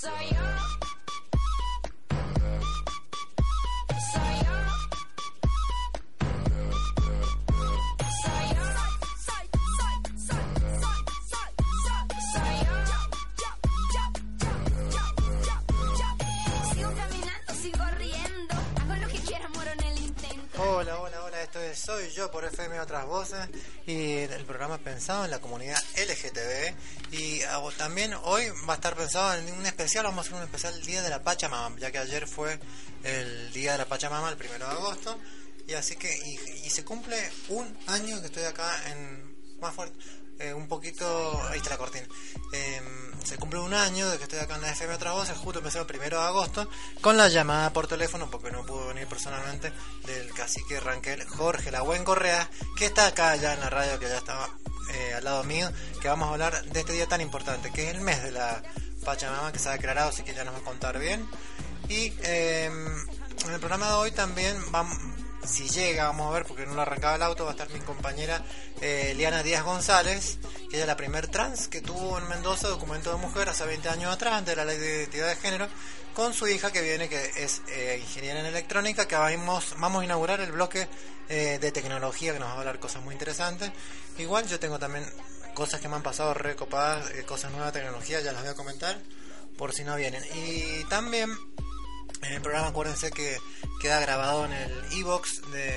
Soy yo. Soy. Soy. Soy, soy, soy, soy, soy, soy, yo. Hola, hola, hola, esto es Soy Yo por FM Otras Voces y el programa pensado en la comunidad LGTB y también hoy va a estar pensado en un especial, vamos a hacer un especial el Día de la Pachamama, ya que ayer fue el Día de la Pachamama, el primero de agosto, y así que, y, se cumple un año que estoy acá en, más fuerte, eh, un poquito, ahí está la cortina, Em, se cumple un año de que estoy acá en la FM Otras Voces, justo empecé el primero de agosto, con la llamada por teléfono, porque no pudo venir personalmente, del cacique Ranquel Jorge La Buen Correa, que está acá ya en la radio, que ya estaba eh, al lado mío, que vamos a hablar de este día tan importante, que es el mes de la Pachamama, que se ha declarado, así que ya nos va a contar bien. Y em, en el programa de hoy también vamos, si llega, vamos a ver, porque no lo arrancaba el auto, va a estar mi compañera eh, Liana Díaz González, que es la primer trans que tuvo en Mendoza documento de mujer hace 20 años atrás, ante la ley de identidad de género, con su hija que viene, que es eh, ingeniera en electrónica, que vamos, vamos a inaugurar el bloque eh, de tecnología, que nos va a hablar cosas muy interesantes. Igual yo tengo también cosas que me han pasado recopadas, eh, cosas nuevas de tecnología, ya las voy a comentar, por si no vienen. Y también en el programa acuérdense que queda grabado en el e-box de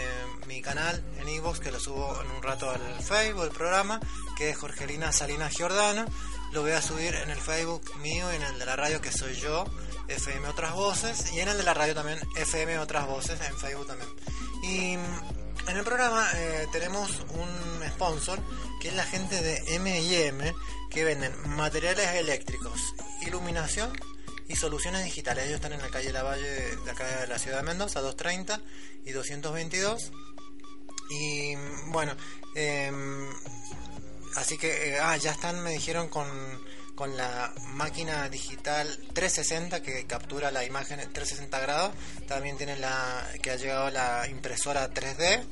mi canal, en e-box que lo subo en un rato al Facebook, el programa, que es Jorgelina Salinas Giordano. Lo voy a subir en el Facebook mío en el de la radio que soy yo, FM Otras Voces, y en el de la radio también, FM Otras Voces, en Facebook también. Y mm, en el programa eh, tenemos un sponsor que es la gente de M&M que venden materiales eléctricos, iluminación y soluciones digitales. Ellos están en la calle La Valle de acá de la ciudad de Mendoza, 230 y 222. Y bueno, em, así que, eh, ah, ya están, me dijeron, con, con la máquina digital 360 que captura la imagen en 360 grados. También tienen la, que ha llegado la impresora 3D.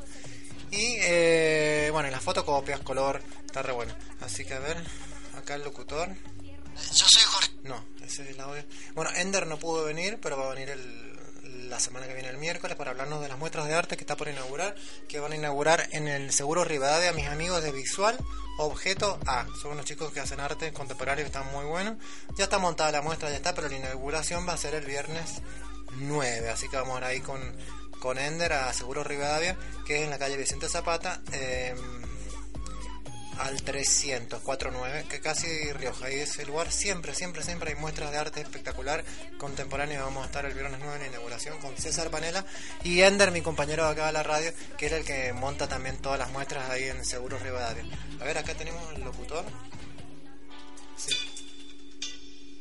Y eh, bueno, las fotocopias, color, está re bueno. Así que a ver, acá el locutor. Yo soy Jorge. No, ese es el audio. Bueno, Ender no pudo venir, pero va a venir el, la semana que viene, el miércoles, para hablarnos de las muestras de arte que está por inaugurar, que van a inaugurar en el Seguro Rivadavia mis amigos de Visual Objeto A. Son unos chicos que hacen arte contemporáneo están muy buenos. Ya está montada la muestra, ya está, pero la inauguración va a ser el viernes 9, así que vamos a ir ahí con, con Ender a Seguro Rivadavia, que es en la calle Vicente Zapata. Eh, al 300-49, que casi Rioja. Y ese lugar siempre, siempre, siempre hay muestras de arte espectacular, contemporáneo. Vamos a estar el viernes 9 en inauguración con César Panela y Ender, mi compañero de acá de la radio, que es el que monta también todas las muestras ahí en Seguros Rivadavia. A ver, acá tenemos el locutor. Sí.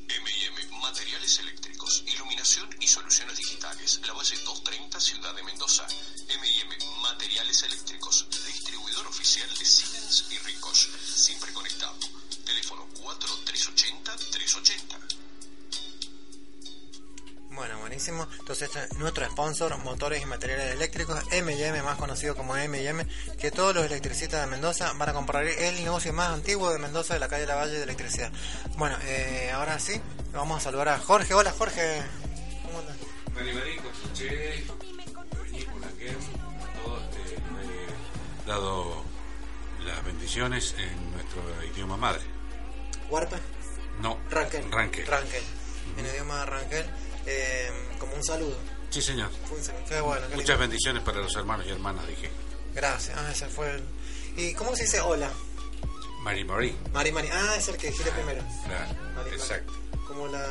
M&M Materiales Eléctricos, Iluminación y Soluciones Digitales. La Valle 230, Ciudad de Mendoza. M&M Materiales Eléctricos, oficial de Siemens y Ricos. Siempre conectado. Teléfono 4380-380. Bueno, buenísimo. Entonces, este es nuestro sponsor, motores y materiales eléctricos, M&M, más conocido como M&M, que todos los electricistas de Mendoza van a comprar el negocio más antiguo de Mendoza, de la calle La Valle de Electricidad. Bueno, eh, ahora sí, vamos a saludar a Jorge. Hola, Jorge. ¿Cómo andas? A todos dado las bendiciones en nuestro idioma madre. Huarpe. No. Ranquel. Ranquel. Ranquel. En idioma Ranquel. eh, como un saludo. Sí, señor. Qué bueno. qué Muchas bendiciones para los hermanos y hermanas, dije. Gracias. Ah, ese fue el... ¿Y cómo se dice hola? Marie Marie. Mari Mari. Ah, es el que dijiste primero. Claro, Mari, exacto. Mari. Como la...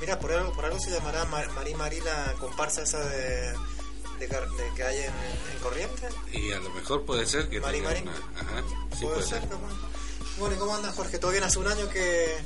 Mira, por algo, por algo se llamará Mar- Mari Mari la comparsa esa de, de, que hay en, en Corrientes. Y a lo mejor puede ser que Mari tenga Mari. una... Ajá, sí Puede puede ser, ser. Bueno, ¿y cómo andas, Jorge? ¿Todo bien? Hace un año que,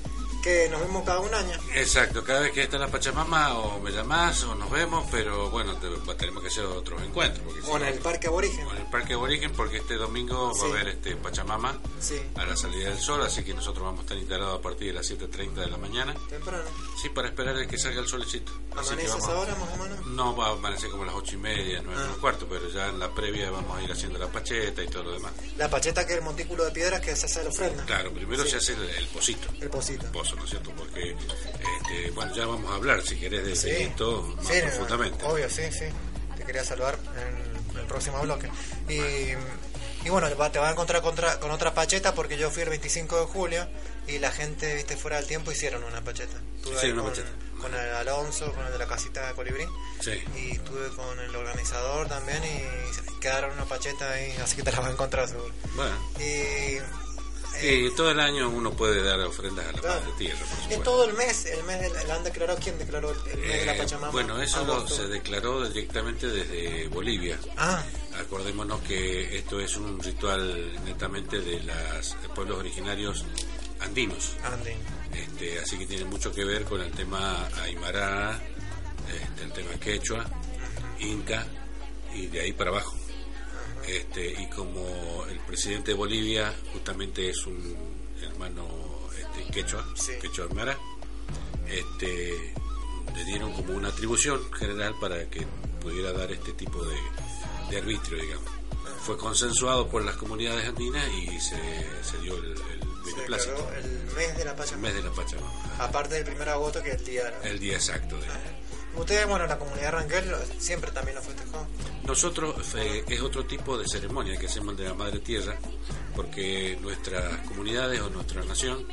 que nos vemos cada un año. Exacto, cada vez que está la Pachamama o me llamás o nos vemos, pero bueno, te- tenemos que hacer otros encuentros. Porque si O en no- el Parque Aborigen. o en el Parque Aborigen, porque este domingo Sí. va a haber este Pachamama Sí, a la salida del sol, así que nosotros vamos a estar instalados a partir de las 7.30 de la mañana. temprano. Sí, para esperar a que salga el solecito. ¿Amaneces ahora más o menos? No, va a amanecer como a las ocho y media, nueve Ah. menos cuarto, pero ya en la previa vamos a ir haciendo la pacheta y todo lo demás. La pacheta que es el montículo de piedras que se hace la Claro, primero Sí. se hace el, el pocito. El pocito. El pozo, ¿no es cierto? Porque, este, bueno, ya vamos a hablar, si querés, de Sí. esto más Sí, profundamente. Obvio, sí, sí. Te quería saludar en el próximo bloque. Y, y bueno, te vas a encontrar contra- con otra pacheta porque yo fui el 25 de julio y la gente, viste, fuera del tiempo hicieron una pacheta. Estuve una con, pacheta. con el Alonso, con el de la casita de Colibrí. Sí. Y estuve con el organizador también y quedaron una pacheta ahí, así que te la vas a encontrar seguro. Bueno, Y, y todo el año uno puede dar ofrendas a la Claro. Madre Tierra, supuesto. todo el mes, el mes del, el han declarado, ¿quién declaró el, el mes de la Eh, Pachamama? bueno, eso lo- se declaró directamente desde Bolivia. Ah, Acordémonos que esto es un ritual netamente de los pueblos originarios andinos. Andy. Este, así que tiene mucho que ver con el tema aymara, este, el tema quechua, inca y de ahí para abajo. Este, y como el presidente de Bolivia justamente es un hermano este, quechua, Sí. quechua aymara, este, le dieron como una atribución general para que pudiera dar este tipo de, de arbitrio, digamos. Fue consensuado por las comunidades andinas y se, se dio el, el Se beneplácito, declaró el mes de la el Pachamama. mes de la Pachamama. Aparte del primer agosto que es el día. ¿no? El día exacto de... Ustedes, bueno, la comunidad Rangel siempre también lo festejó. Nosotros eh, es otro tipo de ceremonia que hacemos de la Madre Tierra, porque nuestras comunidades o nuestra nación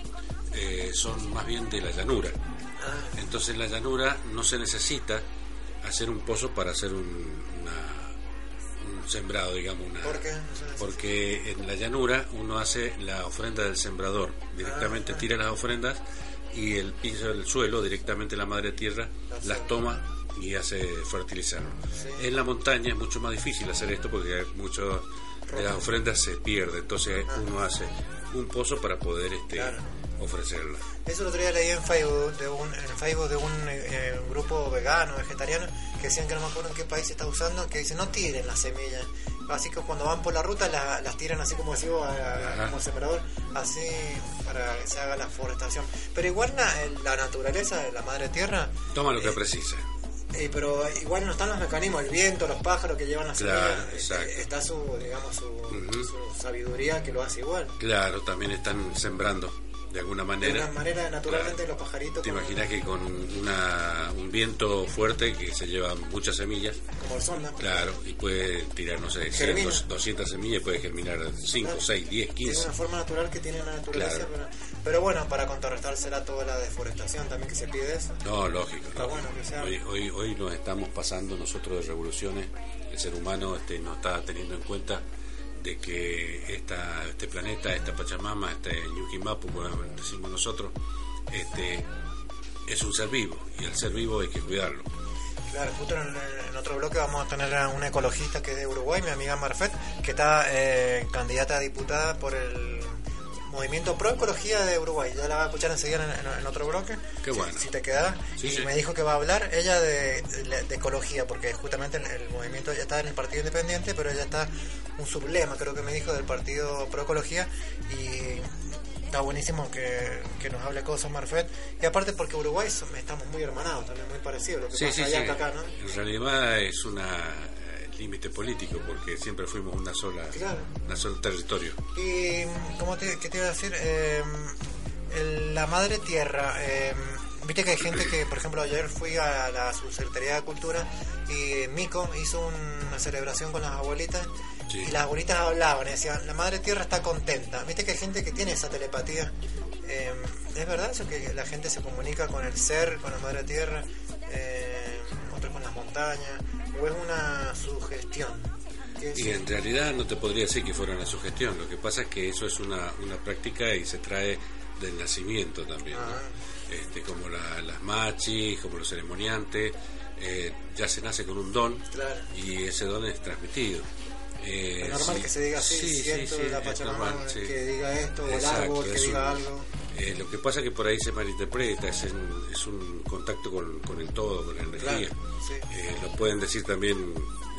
eh, son más bien de la llanura. Ah, Entonces en la llanura no se necesita hacer un pozo para hacer un, una- un sembrado, digamos. Una, ¿Por qué? No. Porque en la llanura uno hace la ofrenda del sembrador, directamente Ah. tira las ofrendas y el piso del suelo, directamente la madre tierra, Las toma y hace fertilizar. Sí. En la montaña es mucho más difícil hacer esto porque muchas de las ofrendas se pierden, entonces uno hace un pozo para poder este, Claro. ofrecerla. Eso lo otro día leí en Facebook de un, en Facebook de un eh, grupo vegano, vegetariano, que decían que no me acuerdo en qué país se está usando, que dice no tiren las semillas. Así que cuando van por la ruta la- las tiran así como decimos, a- Ajá. como sembrador, así para que se haga la forestación. Pero igual la, la naturaleza, la madre tierra, Toma lo que Eh, precisa. Eh, pero igual no están los mecanismos, el viento, los pájaros que llevan la Claro, semilla, eh, está su, digamos, su, Ujú. su sabiduría que lo hace igual. Claro, también están sembrando de alguna De manera. una manera, naturalmente, Claro. los pajaritos Te imaginas que con una, un viento fuerte que se lleva muchas semillas, como el sol, ¿no? claro, y puede tirar, no sé, 100, Germina. 200 semillas y puede germinar 5, Claro. 6, 10, Es 15. una forma natural que tiene la naturaleza, pero, pero bueno, para contrarrestársela toda la deforestación también que se pide eso. No, lógico. Está lógico. bueno que sea. Hoy, hoy, hoy nos estamos pasando nosotros de revoluciones. El ser humano este, no está teniendo en cuenta de que esta, este planeta, esta Pachamama, este Ñuquimapu, como decimos nosotros, este, es un ser vivo y el ser vivo hay que cuidarlo. Claro, justo en, en otro bloque vamos a tener a una ecologista que es de Uruguay, mi amiga Marfet, que está eh, candidata a diputada por el Movimiento Pro Ecología de Uruguay. Ya la va a escuchar enseguida en, en- en otro bloque. Qué bueno. Si, te quedas. Sí, y sí. me dijo que va a hablar ella de, de- de ecología, porque justamente el, el movimiento ya está en el Partido Independiente, pero ella está un sublema, creo que me dijo, del Partido Pro Ecología. Y está buenísimo que, que nos hable cosas Marfet. Y aparte porque Uruguay son- estamos muy hermanados, también muy parecidos. Lo que Sí, pasa sí, allá acá, ¿no? En realidad es una límite político porque siempre fuimos una sola, Claro. una sola territorio. Y, ¿cómo te, qué te iba a decir? Eh, el- la madre tierra. eh, Viste que hay gente que, por ejemplo, ayer fui a la Subsecretaría de Cultura y Mico hizo una celebración con las abuelitas Sí. y las abuelitas hablaban y decían, la madre tierra está contenta. Viste que hay gente que tiene esa telepatía Eh, ¿Es verdad eso que la gente se comunica con el ser, con la madre tierra, eh, las montañas? ¿O es una sugestión? Y en realidad no te podría decir que fuera una sugestión, lo que pasa es que eso es una, una práctica y se trae del nacimiento también, ¿no? Ah. este, como la- las machis, como los ceremoniantes, eh, ya se nace con un don Claro. y ese don es transmitido. Eh, Es normal sí, que se diga así, sí, sí, la Pachamama normal, que diga esto, o el árbol que diga un- algo. Eh, lo que pasa es que por ahí se malinterpreta, es, en- es un contacto con, con el todo, con la energía. Claro, sí. Eh, lo pueden decir también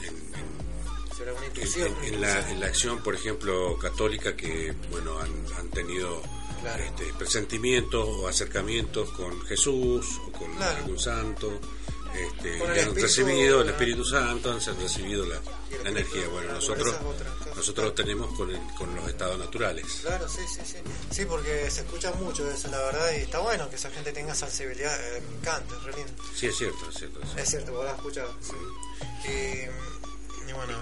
en- en, Será una en, intuición. en- una en la, en la acción, por ejemplo, católica, que bueno han, han tenido Claro. este, presentimientos o acercamientos con Jesús o con Claro. algún santo. Este, el han Espíritu, recibido el Espíritu Santo, han recibido la, energía. Bueno, nosotros, es nosotros lo tenemos con, el- con los estados naturales. Claro, sí, sí, sí. Sí, porque se escucha mucho eso, la verdad, y está bueno que esa gente tenga sensibilidad. eh, me encanta, es re lindo. Sí, es cierto, es cierto. sí. Es cierto, vos lo has escuchado. sí. Y, y bueno,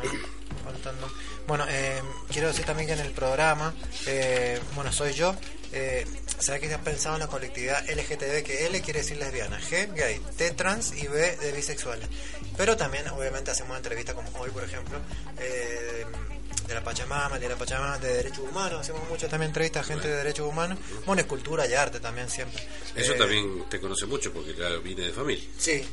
faltando. Bueno, eh, quiero decir también que en el programa, eh, bueno, soy yo. Eh, ¿Sabes que has pensado en la colectividad LGTB? Que L quiere decir lesbiana, G gay, T trans y B de bisexuales. Pero también, obviamente, hacemos entrevistas como hoy, por ejemplo, eh, de la Pachamama, de la Pachamama, de derechos humanos. Hacemos muchas también entrevistas a gente de derechos humanos. Bueno, y cultura y arte también siempre. Eso Eh, también te conoce mucho porque ya viene de familia. Sí,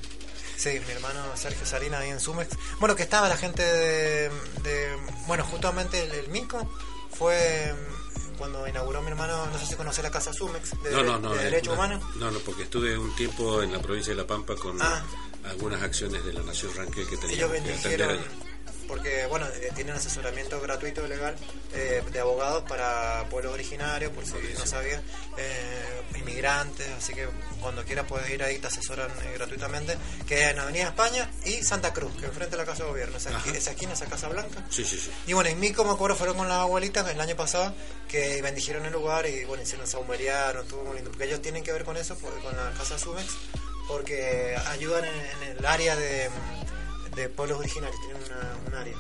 sí, mi hermano Sergio Salina ahí en Sumex. Bueno, que estaba la gente de. de- bueno, justamente el, el Mico fue mm, cuando inauguró mi hermano, no sé si conoce la Casa Sumex, de, No, no, no. de eh, Derechos no, Humanos. No, no, porque estuve un tiempo en la provincia de La Pampa con Ah. algunas acciones de la Nación Ranquel que Ellos teníamos que atender allí. Porque bueno, eh, tienen asesoramiento gratuito legal eh, de abogados para pueblos originarios, por si no sabían, eh, inmigrantes, así que cuando quieras puedes ir ahí, te asesoran eh, gratuitamente, que es en Avenida España y Santa Cruz, que enfrente de la Casa de Gobierno, esa, Ajá. esqui- esa esquina, esa Casa Blanca. Sí, sí, sí. Y bueno, en mí, como acuerdo, fueron con las abuelitas el año pasado que bendijeron el lugar y bueno, hicieron saumeriaron, estuvo muy lindo. Porque ellos tienen que ver con eso, pues, con la Casa Sumex, porque ayudan en, en el área de, de pueblos originarios, tienen una, un área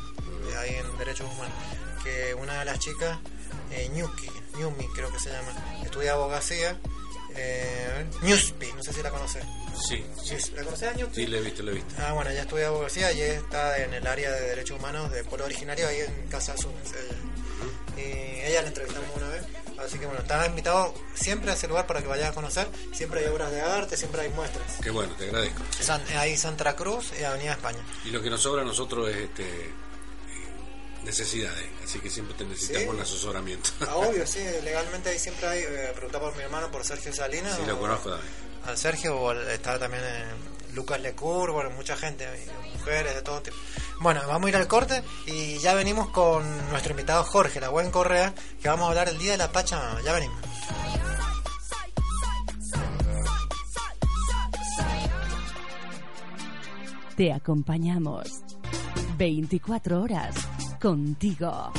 de ahí en derechos humanos. Que una de las chicas, eh, Ñuki, Ñumi creo que se llama, estudia abogacía, eh, Ñuspi, no sé si la conoces. Sí, sí. ¿La conoces a Ñuspi? Sí, lo he visto, lo he visto. Ah, bueno, ella estudia abogacía y ella está en el área de derechos humanos de pueblo originario ahí en Casa Azul. ella. Y ella la entrevistamos una vez. Así que bueno, estás invitado siempre a ese lugar para que vayas a conocer. Siempre hay obras de arte, siempre hay muestras. Qué bueno, te agradezco. San- ahí Santa Cruz y Avenida España. Y lo que nos sobra a nosotros es este eh, necesidades, así que siempre te necesitamos Sí. un asesoramiento. Ah, obvio, sí, legalmente ahí siempre hay. Eh, preguntar por mi hermano, por Sergio Salinas. Sí, o- lo conozco también. Al Sergio, o al- está también eh, Lucas Lecur, bueno, mucha gente, mujeres de todo tipo. Bueno, vamos a ir al corte y ya venimos con nuestro invitado Jorge, la buen Correa, que vamos a hablar el día de la Pachamama. Ya venimos. Te acompañamos 24 horas contigo.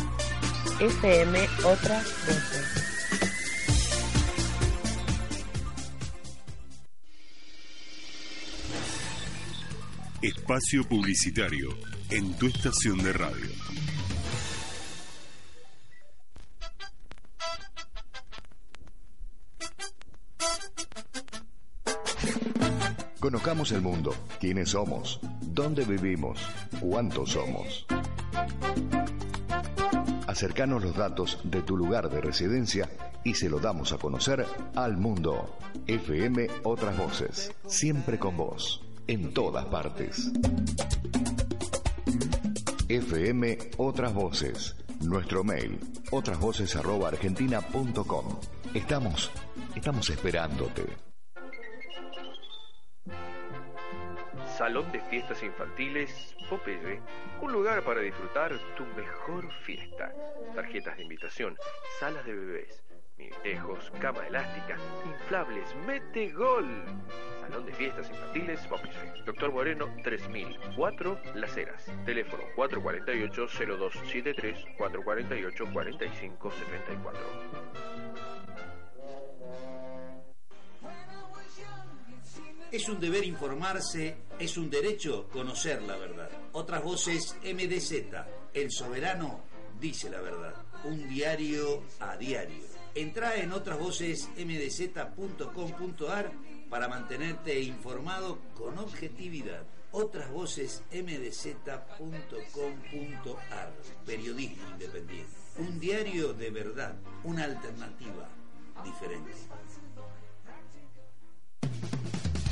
FM Otras Voces. Espacio publicitario en tu estación de radio. Conozcamos el mundo, quiénes somos, dónde vivimos, cuántos somos. Acercanos los datos de tu lugar de residencia y se lo damos a conocer al mundo. FM Otras Voces, siempre con vos, en todas partes. FM Otras Voces, nuestro mail, otrasvoces.argentina.com. Estamos, estamos esperándote. Salón de Fiestas Infantiles Popeye, un lugar para disfrutar tu mejor fiesta. Tarjetas de invitación, salas de bebés, minitejos, cama elástica, inflables, mete gol. Salón de Fiestas Infantiles Popeye. Doctor Moreno 3004 Las Heras. Teléfono 448-0273 448-4574. Es un deber informarse, es un derecho conocer la verdad. Otras voces MDZ, El Soberano dice la verdad. Un diario a diario. Entra en otrasvocesmdz.com.ar para mantenerte informado con objetividad. Otrasvocesmdz.com.ar Periodismo independiente. Un diario de verdad, una alternativa diferente.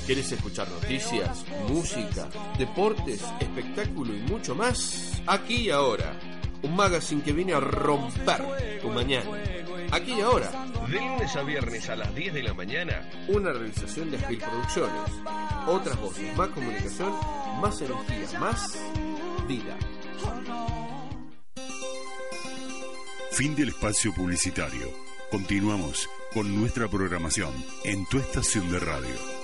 ¿Quieres escuchar noticias, música, deportes, espectáculo y mucho más? Aquí y ahora. Un magazine que viene a romper tu mañana. Aquí y ahora. De lunes a viernes a las 10 de la mañana. Una realización de Aspil Producciones. Otras voces, más comunicación, más energía, más vida. Fin del espacio publicitario. Continuamos con nuestra programación en tu estación de radio.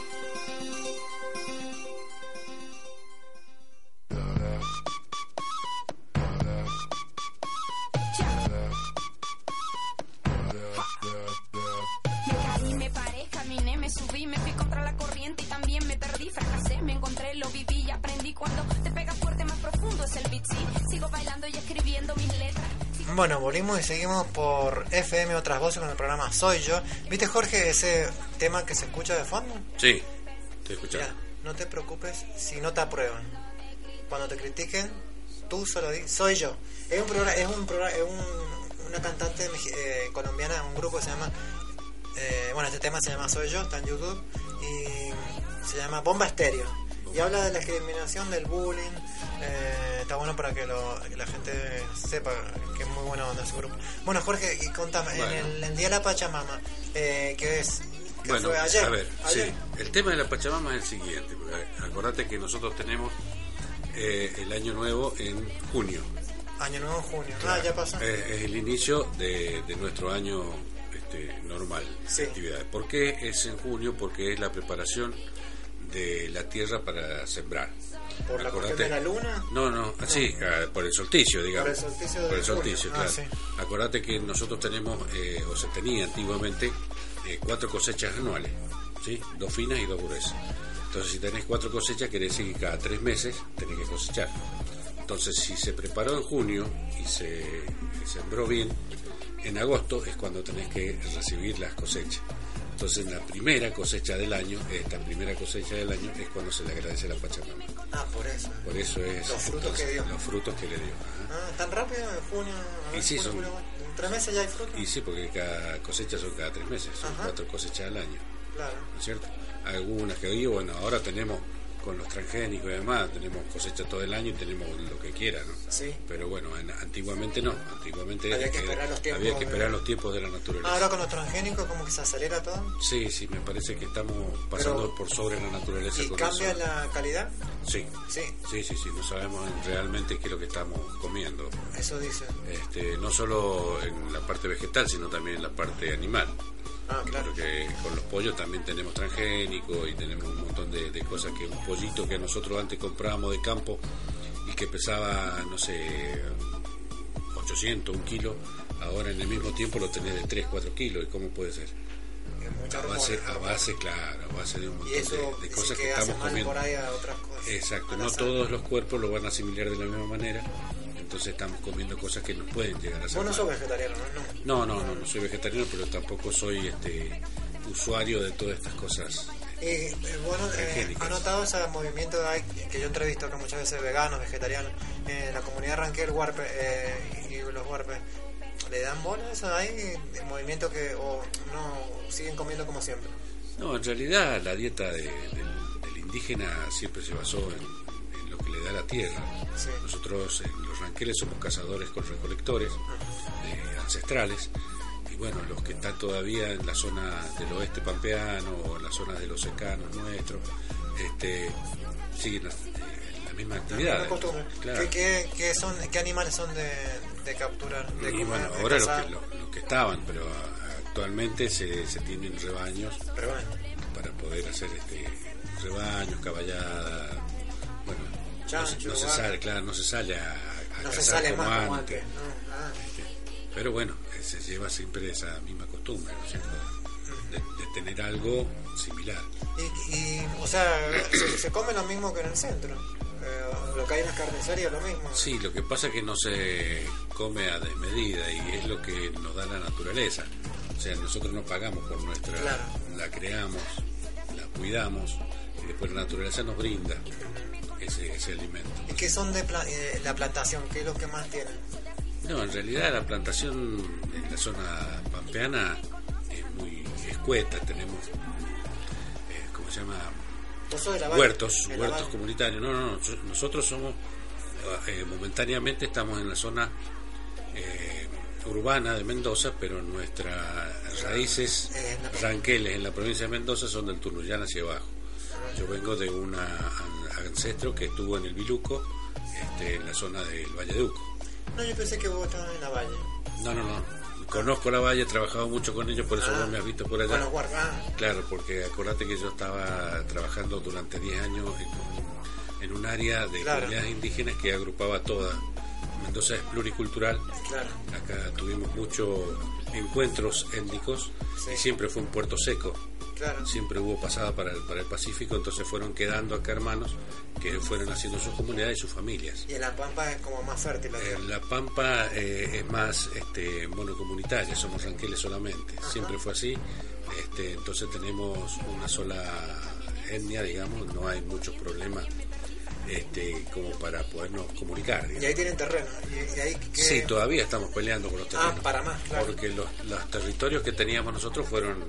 Bueno, volvimos y seguimos por FM Otras Voces con el programa Soy Yo. ¿Viste, Jorge, ese tema que se escucha de fondo? Sí, te escuchando. no te preocupes si no te aprueban. Cuando te critiquen, tú solo di, soy yo. Es un programa, es un programa, es un, una cantante eh, colombiana, un grupo que se llama, eh, bueno, este tema se llama Soy Yo, está en YouTube y se llama Bomba Estéreo y habla de la discriminación, del bullying. Eh, está bueno para que, la gente sepa que es muy buena onda ese grupo. Bueno, Jorge, y contame, en el, Día de la Pachamama, eh, ¿qué es? bueno, ayer? A ver, sí, el tema de la Pachamama es el siguiente, acordate que nosotros tenemos eh, el Año Nuevo en junio. Año Nuevo en junio, ah, ya pasó. es el inicio de, nuestro año este, normal de actividades. ¿Por qué es en junio? Porque es la preparación de la tierra para sembrar. ¿Por la de la luna? No, no, sí, ah, por el solsticio, digamos. Por el solsticio, ah, claro. Acordate que nosotros tenemos, eh, o se tenía antiguamente, eh, cuatro cosechas anuales, ¿sí? Dos finas y dos gruesas. Entonces, si tenés cuatro cosechas, quiere decir que cada tres meses tenés que cosechar. Entonces, si se preparó en junio y se sembró bien, en agosto es cuando tenés que recibir las cosechas. Entonces, la primera cosecha del año, esta primera cosecha del año, es cuando se le agradece a la Pachamama. Ah, por eso. Por eso es. Los frutos que dio. Los frutos que le dio. Ah, tan rápido, en junio. y sí, son. tres meses ya hay frutos. Y sí, porque cada cosecha son cada tres meses, son cuatro cosechas al año. Claro. ¿No es cierto? Algunas que digo, bueno, ahora tenemos con los transgénicos y demás, tenemos cosecha todo el año y tenemos lo que quiera, ¿no? Sí. Pero bueno, antiguamente no, antiguamente había que esperar los tiempos, había que esperar los tiempos de la naturaleza. ahora con los transgénicos como que se acelera todo. Sí, sí, me parece que estamos pasando por sobre la naturaleza. ¿Y cambia la calidad? Sí. Sí. Sí, sí, sí, no sabemos realmente qué es lo que estamos comiendo. Eso dice. Este, no solo en la parte vegetal, sino también en la parte animal. Ah, claro. Porque con los pollos también tenemos transgénicos y tenemos un montón de, cosas que un pollito que nosotros antes comprábamos de campo y que pesaba, no sé, 800, un kilo, ahora en el mismo tiempo lo tenés de 3, 4 kilos. ¿Y cómo puede ser? A base, a base, claro, a base de un montón de, cosas que, estamos comiendo. Exacto, no todos los cuerpos lo van a asimilar de la misma manera entonces estamos comiendo cosas que nos pueden llegar a ser. Vos no sos vegetariano, ¿no? No, no, no, soy vegetariano, pero tampoco soy este usuario de todas estas cosas. Y bueno, eh, ¿ha notado ese movimiento que yo entrevisto que muchas veces veganos, vegetarianos, en la comunidad Ranquel Huarpe eh, y los Huarpes? ¿Le dan bola eso? ¿Hay movimiento que o no siguen comiendo como siempre? No, en realidad la dieta del, indígena siempre se basó en, lo que le da la tierra. Nosotros en los ranqueles somos cazadores con recolectores eh, ancestrales y bueno, los que están todavía en la zona del oeste pampeano o en la zona de los secanos nuestros, este, siguen la, eh, misma actividad. ¿Qué, son, ¿Qué animales son de, capturar? y bueno, ahora los que, los, que estaban, pero actualmente se, se tienen rebaños para poder hacer este rebaños, caballadas, bueno, no, se sale, claro, no se sale a, cazar como antes. Ah. Este, pero bueno, eh, se lleva siempre esa misma costumbre, ¿no es cierto? De, tener algo similar. Y, o sea, se, come lo mismo que en el centro. Eh, lo que hay en las carnicerías lo mismo. Sí, lo que pasa es que no se come a desmedida y es lo que nos da la naturaleza. O sea, nosotros no pagamos por nuestra, Claro. la creamos, la cuidamos y después la naturaleza nos brinda ese, ese alimento. ¿Y qué son de pla- eh, la plantación? ¿Qué es lo que más tienen? No, en realidad la plantación en la zona pampeana es muy escueta, tenemos, eh, ¿cómo se llama? Huertos, huertos comunitarios. No, no, no, so- nosotros somos, eh, momentáneamente estamos en la zona urbana de Mendoza, pero nuestras raíces ranqueles en la provincia de Mendoza son del Tunuyán hacia abajo. Yo vengo de un ancestro que estuvo en el Biluco, este, en la zona del Valle de Uco. No, yo pensé que vos estabas en la Valle. No, no, no. Conozco la valle, he trabajado mucho con ellos, por eso Ah, vos me has visto por allá. Guardas. Ah, Claro, porque acordate que yo estaba trabajando durante 10 años en un, en un área de Claro. comunidades indígenas que agrupaba toda. Mendoza es pluricultural. claro. Acá tuvimos muchos encuentros étnicos y siempre fue un puerto seco. Claro. Siempre hubo pasada para el, para el Pacífico, entonces fueron quedando acá hermanos que fueron haciendo sus comunidades y sus familias. Y en La Pampa es como más fértil la tierra. La Pampa eh, es más este, monocomunitaria, somos ranqueles solamente, siempre fue así, este, entonces tenemos una sola etnia, digamos, no hay muchos problemas este, como para podernos comunicar. Y ahí tienen terreno. Y, y ahí que... Sí, todavía estamos peleando con los terrenos. Ah, para más, claro. Porque los, los territorios que teníamos nosotros fueron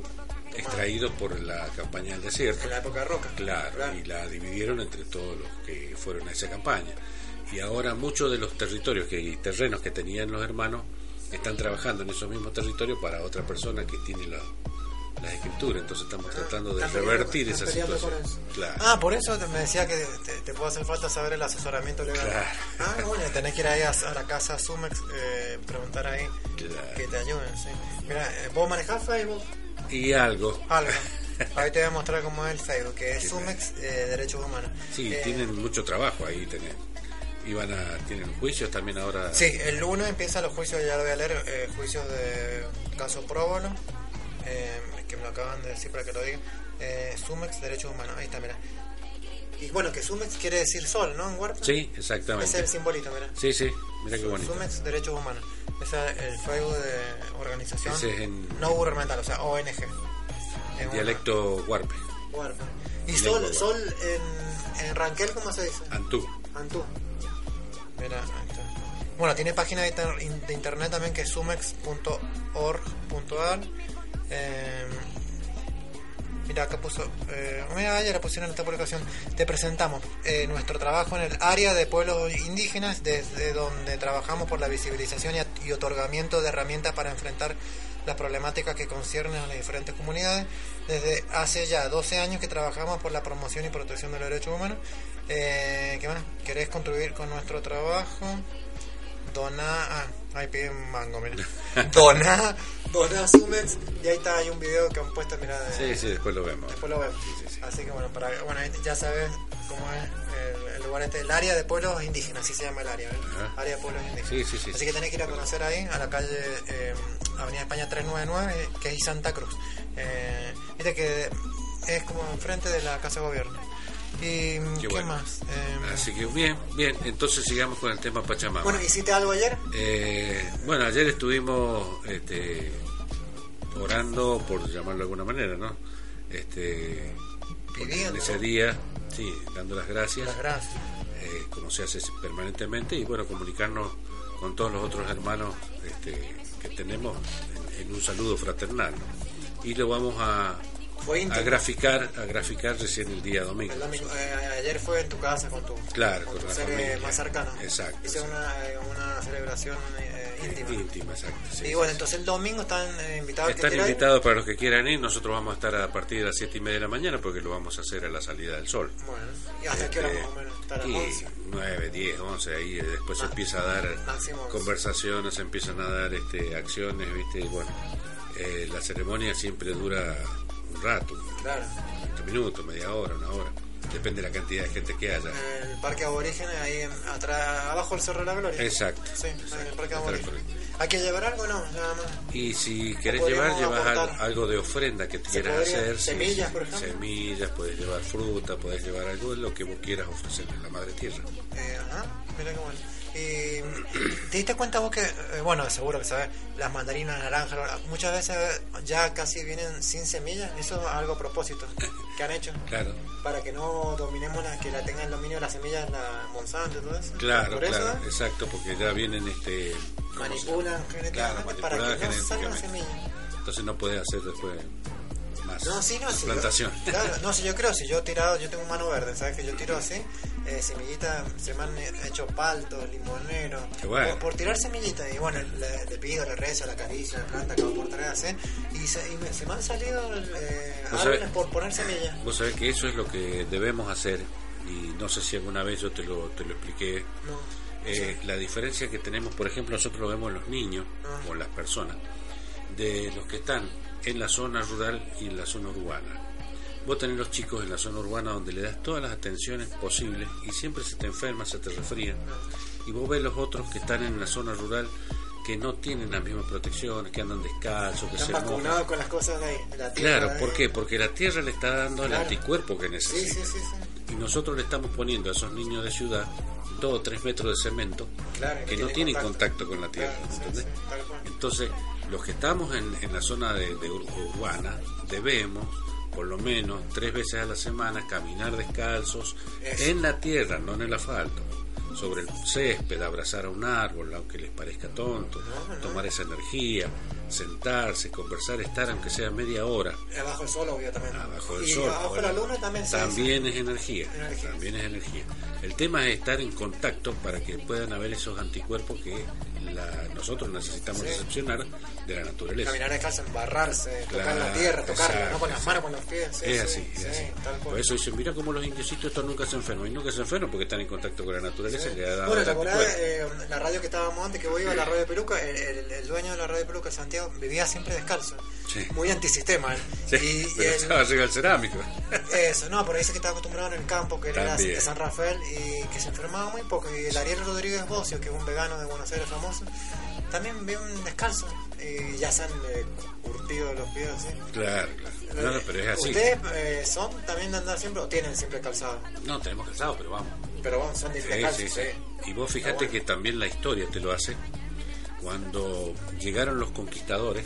extraídos por la campaña del desierto. En la época de Roca. Claro, y la dividieron entre todos los que fueron a esa campaña. Y ahora muchos de los territorios que, y terrenos que tenían los hermanos están trabajando en esos mismos territorios para otra persona que tiene la, las escrituras. Entonces estamos tratando de Ah, Están peleando- revertir esa situación. por eso. Claro. Ah, por eso te- me decía que te, te puede hacer falta saber el asesoramiento legal. Claro. Ah, bueno, tenés que ir ahí a, a la casa Sumex, eh, preguntar ahí que te ayuden. Sí. Mira, eh, ¿vos manejás Facebook? Y algo. Algo. Ahí te voy a mostrar cómo es el Facebook, que es Sumex eh, Derechos Humanos. Sí, Eh, tienen mucho trabajo ahí. Tienen, iban a, tienen juicios también ahora. Sí, el lunes empiezan los juicios, ya lo voy a leer, eh, juicios de caso próbolo, eh, que me lo acaban de decir para que lo diga. Eh, Sumex, Derechos Humanos, ahí está, mira. Y bueno, que Sumex quiere decir sol, ¿no? En Huerta. Sí, exactamente. Ese es el simbolito, mira. Sí, sí, mira qué bonito. Sumex, Derechos Humanos. Ese es el Facebook de organización Ese es en no gubernamental, o sea, ONG. En dialecto una- Huerta. Y sol, sol en, en Ranquel, ¿cómo se dice? Antú. Antú. Mira, ahí está. Bueno, tiene página de, de internet también que es sumex.org.ar. Eh, mira, acá puso. Eh, ayer la pusieron en esta publicación. Te presentamos eh, nuestro trabajo en el área de pueblos indígenas, desde donde trabajamos por la visibilización y, y otorgamiento de herramientas para enfrentar las problemáticas que conciernen a las diferentes comunidades. Desde hace ya 12 años que trabajamos por la promoción y protección de los derechos humanos. Eh, ¿Qué más? ¿Querés contribuir con nuestro trabajo? Dona. Ah, ahí piden mango, mira. Dona, dona Sumex. Y ahí está, hay un video que han puesto, mira. De, Sí, sí, después lo vemos. Después lo vemos. Así que bueno, para, bueno, ahí ya sabes cómo es el, el lugar este, el área de pueblos indígenas, así se llama el área. Ajá. Área de pueblos indígenas. Sí, sí, sí, Así sí. que tenés que ir a conocer ahí, a la calle eh, Avenida España 399, que es Santa Cruz. Eh, Viste que es como enfrente de la Casa de Gobierno. ¿Y qué, bueno. más? Eh, Así que bien, bien. Entonces sigamos con el tema Pachamama. bueno, ¿hiciste algo ayer? Eh, bueno, ayer estuvimos este, orando, por llamarlo de alguna manera, ¿no? Este, Pidiendo, en ese día, sí, dando las gracias, Las gracias. eh, como se hace permanentemente, y bueno, comunicarnos con todos los otros hermanos este, que tenemos en, en un saludo fraternal. ¿no? Y lo vamos a, Fue a graficar, a graficar recién el día domingo. El domingo, eh, ayer fue en tu casa con tu, Claro, con con tu la ser familia. más cercano. Exacto, Hice sí. una, eh, una celebración eh, íntima. Íntima, exacto. sí, y bueno, entonces el domingo están eh, invitados. Están invitados para los que quieran ir. Nosotros vamos a estar a partir de las 7 y media de la mañana porque lo vamos a hacer a la salida del sol. Bueno, ¿y hasta qué hora Este, más o menos? ¿Hasta las y 11? 9, 10, 11, ahí eh, después se empieza a dar máximo conversaciones, se empiezan a dar este, acciones, ¿viste? Y bueno, eh, la ceremonia siempre dura un rato, Claro. 20 minutos, media hora, una hora. Depende de la cantidad de gente que haya. El parque aborígenes, ahí en- atrás, abajo del Cerro de la Gloria. Exacto. Sí, en el parque correcto. ¿Hay que llevar algo no? Nada más. Y si querés llevar, llevas algo, algo de ofrenda que quieras hacer. Semillas, sí. por ejemplo. Semillas, puedes llevar fruta, puedes llevar algo, lo que vos quieras ofrecerle a la madre tierra. Eh, ajá, mira qué bueno. Y te diste cuenta vos que, eh, bueno, seguro que sabes, las mandarinas naranjas, muchas veces ya casi vienen sin semillas. Eso es algo a propósito que han hecho. Claro. Para que no dominemos la, que la tengan el dominio de las semillas la Monsanto y todo eso. Claro, Por claro, ¿eh? exacto, porque ya vienen este ¿cómo se manipulan genéticamente Claro, para que no salgan semillas. Entonces no puedes hacer después más No, sí, no, sí. plantación. yo- claro, no, sí, yo creo, si yo he tirado, yo tengo mano verde, ¿sabes? Que yo tiro así, eh, semillitas, se me han hecho paltos, limoneros, bueno. por, por tirar semillitas, y bueno, le, le pido, le rezo, la acaricio, la planta, cada por tres, ¿eh? Y, se, y me, se me han salido eh, árboles por poner semillas. Vos sabés que eso es lo que debemos hacer y no sé si alguna vez yo te lo, te lo expliqué. No. Eh, La diferencia que tenemos, por ejemplo, nosotros lo vemos en los niños Ah. o en las personas, de los que están en la zona rural y en la zona urbana. Vos tenés los chicos en la zona urbana donde le das todas las atenciones posibles y siempre se te enferma, se te resfría. Y vos ves los otros que están en la zona rural que no tienen las mismas protecciones, que andan descalzos, que Están se mojan. vacunados con las cosas de la tierra. Claro, de ¿por qué? Porque la tierra le está dando el anticuerpo que necesita. sí, sí, sí. Y nosotros le estamos poniendo a esos niños de ciudad dos o tres metros de cemento Claro, que no tienen contacto. con la tierra. Entonces, los que estamos en, en la zona de, de ur- urbana debemos, por lo menos tres veces a la semana, caminar descalzos Eso. en la tierra, no en el asfalto. Sobre el césped, abrazar a un árbol, aunque les parezca tonto, tomar esa energía, sentarse, conversar, estar aunque sea media hora Abajo el sol, obvio, también. bajo el y sol. abajo Bueno, la luna también también es energía, Energía. también es energía. El tema es estar en contacto para que puedan haber esos anticuerpos que la- nosotros necesitamos Sí. recepcionar de la naturaleza. Caminar descalzo, embarrarse, tocar la tierra, tocarla, exacto, no con las manos, con los pies. Sí, es sí, así, es sí, así. tal cual. Por eso dicen, mira cómo los indiecitos estos nunca se enferman. Y nunca se enferman porque están en contacto con la naturaleza y le ha dado Bueno, el ¿te acordás eh, la radio que estábamos antes, que vos ibas a la radio de Peluca? El, el- el dueño de la radio de Peluca, Santiago, vivía siempre descalzo. Sí. Muy antisistema. ¿eh? Sí, y, y pero él- estaba arriba del cerámico. Eso, no, pero dice que estaba acostumbrado en el campo, que él era También. de San Rafael y que se enfermaba muy poco. Y el Ariel Rodríguez Bocio, que es un vegano de Buenos Aires famoso, también vive un descalzo. Y ya se han eh, curtido los pies así. Claro, claro. No, no, pero es así. ¿Ustedes eh, son también de andar siempre o tienen siempre calzado? No, tenemos calzado, pero vamos. Pero vamos, son de Sí, descalzos, sí, sí. sí. Y vos fíjate que también la historia te lo hace. Cuando llegaron los conquistadores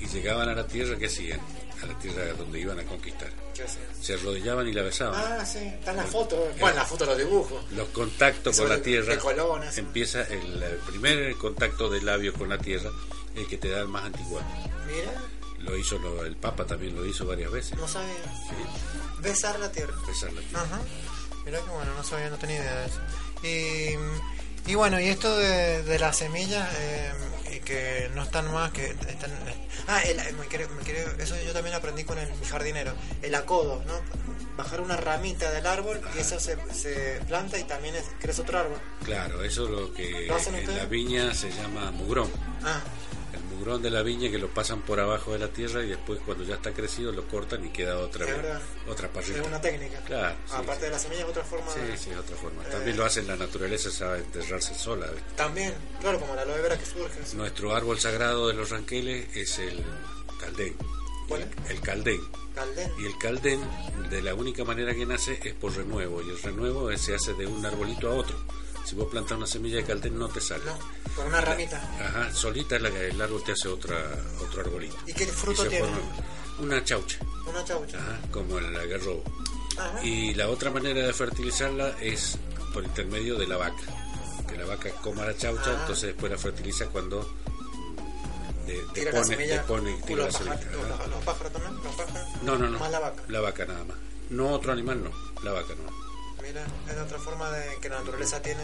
y llegaban a la tierra, ¿qué hacían? A la tierra donde iban a conquistar. ¿Qué? Se arrodillaban y la besaban. Ah, sí, están las fotos. Bueno, las fotos, los dibujos. Los contactos Eso con la de- tierra. de Colón, empieza el, el primer contacto del labio con la tierra, el que te da el más antiguo. Mira, Lo hizo lo- el Papa también lo hizo varias veces. no sabía. Sí, Besar la tierra. besar la tierra. Ajá. Mira que bueno, no sabía, no tenía idea de eso. Y, y bueno, y esto de, de las semillas, eh, que no están más, que están... Ah, el, me quiere- me quiere- eso yo también aprendí con el jardinero, el acodo, ¿no? Bajar una ramita del árbol y eso se, se planta y también es- crece otro árbol. Claro, eso es lo que ¿Lo hacen en la viña se llama mugrón. Ah, mugrón de la viña que lo pasan por abajo de la tierra y después cuando ya está crecido lo cortan y queda otra otra parrita. es una técnica. Claro, sí, Aparte sí. de las semillas, otra forma Sí, sí, otra forma. Eh. También lo hace en la naturaleza, sabe enterrarse sola. ¿viste? También, claro, como la aloe vera que surge. sí. Nuestro árbol sagrado de los ranqueles es el caldén. ¿Cuál El, el caldén. Caldén. Y el caldén, de la única manera que nace es por renuevo. Y el renuevo es- se hace de un arbolito a otro. Si vos plantas una semilla de caldén no te sale. No, con una ramita. Ajá, solita es la que el árbol te hace otra, otro arbolito. ¿Y qué fruto se tiene? forma Una chaucha. Una chaucha. Ajá, como el algarrobo. Ajá. Y la otra manera de fertilizarla es por intermedio de la vaca. Que la vaca coma la chaucha, Ah. entonces después la fertiliza cuando de- Tira semilla. depone, Uh, tira la los, semilla. los pájaros también, los pájaros. No, no, no. Más la vaca. La vaca nada más. No otro animal, no. La vaca no. Mira, es otra forma de que la naturaleza tiene.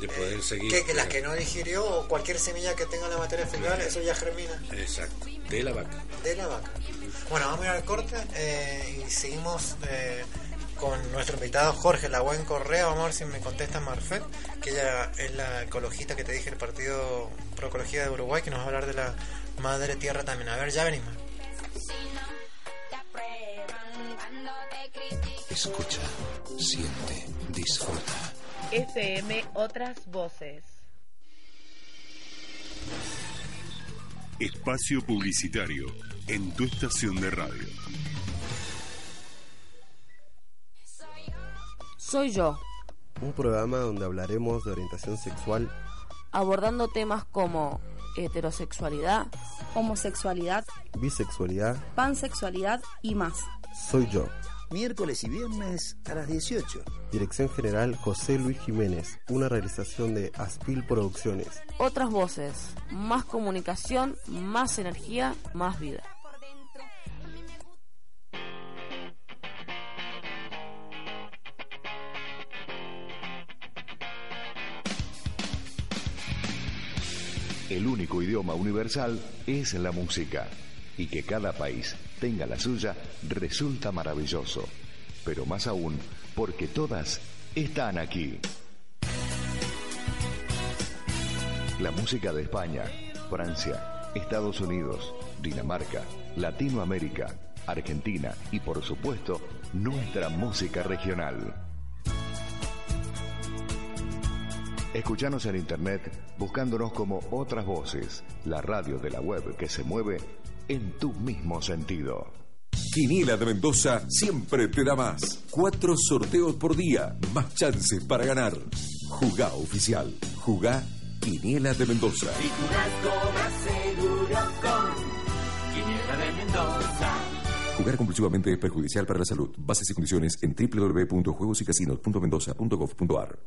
De poder eh, seguir. Que, que las que no digirió o cualquier semilla que tenga la materia fecal, eso ya germina. Exacto. De la vaca. De la vaca. Bueno, vamos a ir al corte eh, y seguimos eh, con nuestro invitado Jorge Lagüen Correa. Vamos a ver si me contesta Marfet, que ella es la ecologista que te dije, el Partido Proecología de Uruguay, que nos va a hablar de la madre tierra también. A ver, ya venimos. Escucha, siente, disfruta. FM Otras Voces. Espacio Publicitario en tu estación de radio. Soy yo. un programa donde hablaremos de orientación sexual, abordando temas como heterosexualidad, homosexualidad, bisexualidad, pansexualidad y más. Soy yo. Miércoles y viernes a las 18. Dirección General José Luis Jiménez, una realización de Aspil Producciones. Otras voces, más comunicación, más energía, más vida. El único idioma universal es la música. Y que cada país tenga la suya resulta maravilloso. Pero más aún porque todas están aquí. La música de España, Francia, Estados Unidos, Dinamarca, Latinoamérica, Argentina y por supuesto nuestra música regional. Escuchanos en internet buscándonos como Otras Voces, la radio de la web que se mueve en tu mismo sentido. Quiniela de Mendoza siempre te da más. Cuatro sorteos por día, más chances para ganar. Jugá oficial. Jugá Quiniela de Mendoza. Si jugás cobras seguro con Quiniela de Mendoza. Jugar compulsivamente es perjudicial para la salud. Bases y condiciones en www.juegosycasinos.mendoza.gov.ar.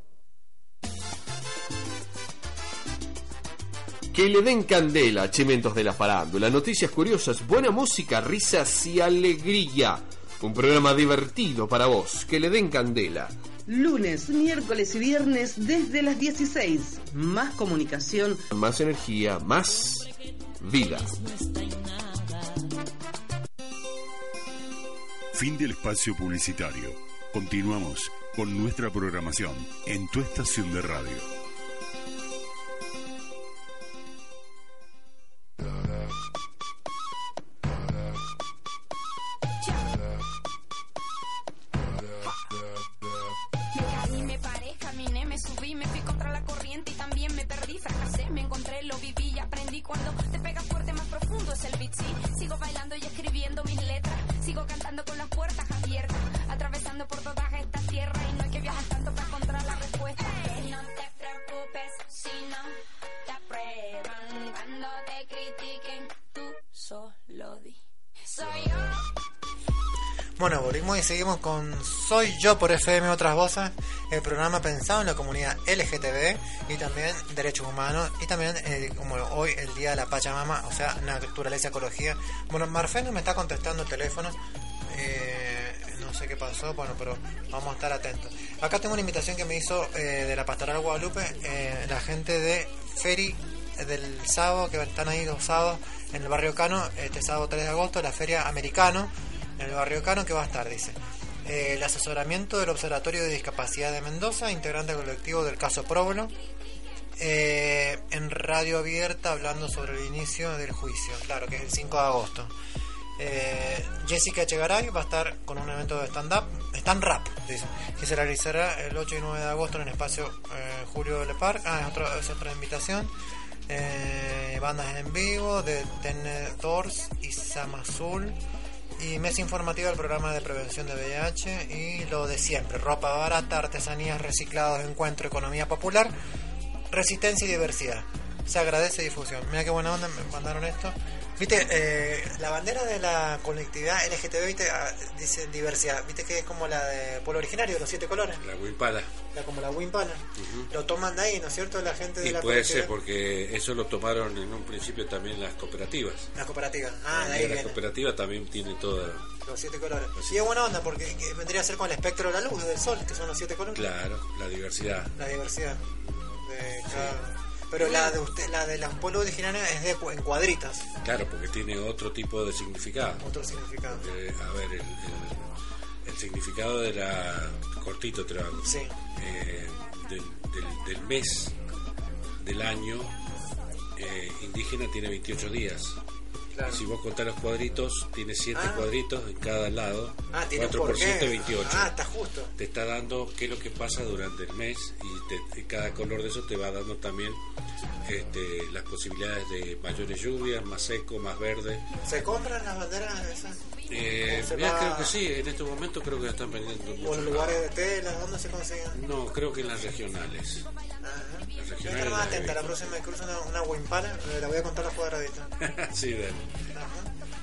Que le den candela a Chimentos de la Farándula. Noticias curiosas, buena música, risas y alegría. Un programa divertido para vos. Que le den candela. Lunes, miércoles y viernes desde las 16. Más comunicación. Más energía, más vida. Fin del espacio publicitario. Continuamos con nuestra programación en tu estación de radio. A mí me paré, caminé, me subí, me fui contra la corriente y también me perdí, fracasé, me encontré, lo viví y aprendí cuando te pega fuerte más profundo es el bits. Seguimos con Soy Yo por FM Otras Voces, el programa pensado en la comunidad LGTB y también derechos humanos y también eh, como hoy el día de la Pachamama, o sea, naturaleza, ecología. Bueno, Marfeno me está contestando el teléfono, eh, no sé qué pasó, bueno, pero vamos a estar atentos. Acá tengo una invitación que me hizo eh, de la Pastoral Guadalupe, la gente de Feri del sábado, que están ahí dos sábados en el barrio Cano, este sábado 3 de agosto, la Feria Americano en el barrio Cano, que va a estar, dice. Eh, el asesoramiento del Observatorio de Discapacidad de Mendoza, integrante colectivo del caso Próbolo, eh, en radio abierta hablando sobre el inicio del juicio, claro, que es el 5 de agosto. Eh, Jessica Echegaray va a estar con un evento de stand-up, stand-rap, dice, que se realizará el 8 y 9 de agosto en el espacio Julio Le Parc. Ah, es, otro, es otra invitación. Bandas en vivo de Tenedors y Samazul y mes informativo del programa de prevención de VIH y lo de siempre, ropa barata, artesanías reciclados, encuentro, economía popular, resistencia y diversidad. Se agradece difusión. Mira qué buena onda me mandaron esto. Viste, eh, la bandera de la colectividad LGTB, ¿viste? Ah, dice diversidad. Viste que es como la de pueblo originario, los siete colores. La Wimpala. La, como la Wimpala. Lo toman de ahí, ¿no es cierto? La gente de y la puede ser porque eso lo tomaron en un principio también las cooperativas. Las cooperativas. Ah, de ahí. La cooperativa también tiene toda. Los siete colores. Y es buena onda porque vendría a ser con el espectro de la luz, del sol, que son los siete colores. Claro, la diversidad. La diversidad. De cada... Pero la de usted, la de los pueblos originarios es de en cuadritas. Claro, porque tiene otro tipo de significado. Otro significado. a ver, el, el, significado de la cortito te Sí. Eh, del, del, mes del año eh, indígena tiene 28 días. Si vos contás los cuadritos, tiene 7 ah. cuadritos en cada lado. Ah, 4 por 7, 28. Ah, está justo. Te está dando qué es lo que pasa durante el mes y, cada color de eso te va dando también este, las posibilidades de mayores lluvias, más seco, más verde. ¿Se compran las banderas esas? Eh, ¿O se mira, creo que sí, en este momento creo que están vendiendo ¿O en lugares de tela? ¿Dónde se consiguen? No, creo que en las regionales. Las Voy a estar regionales. más las atenta, la próxima que cruce una, una Wimpala, eh, la voy a contar la cuadradita. sí, dale.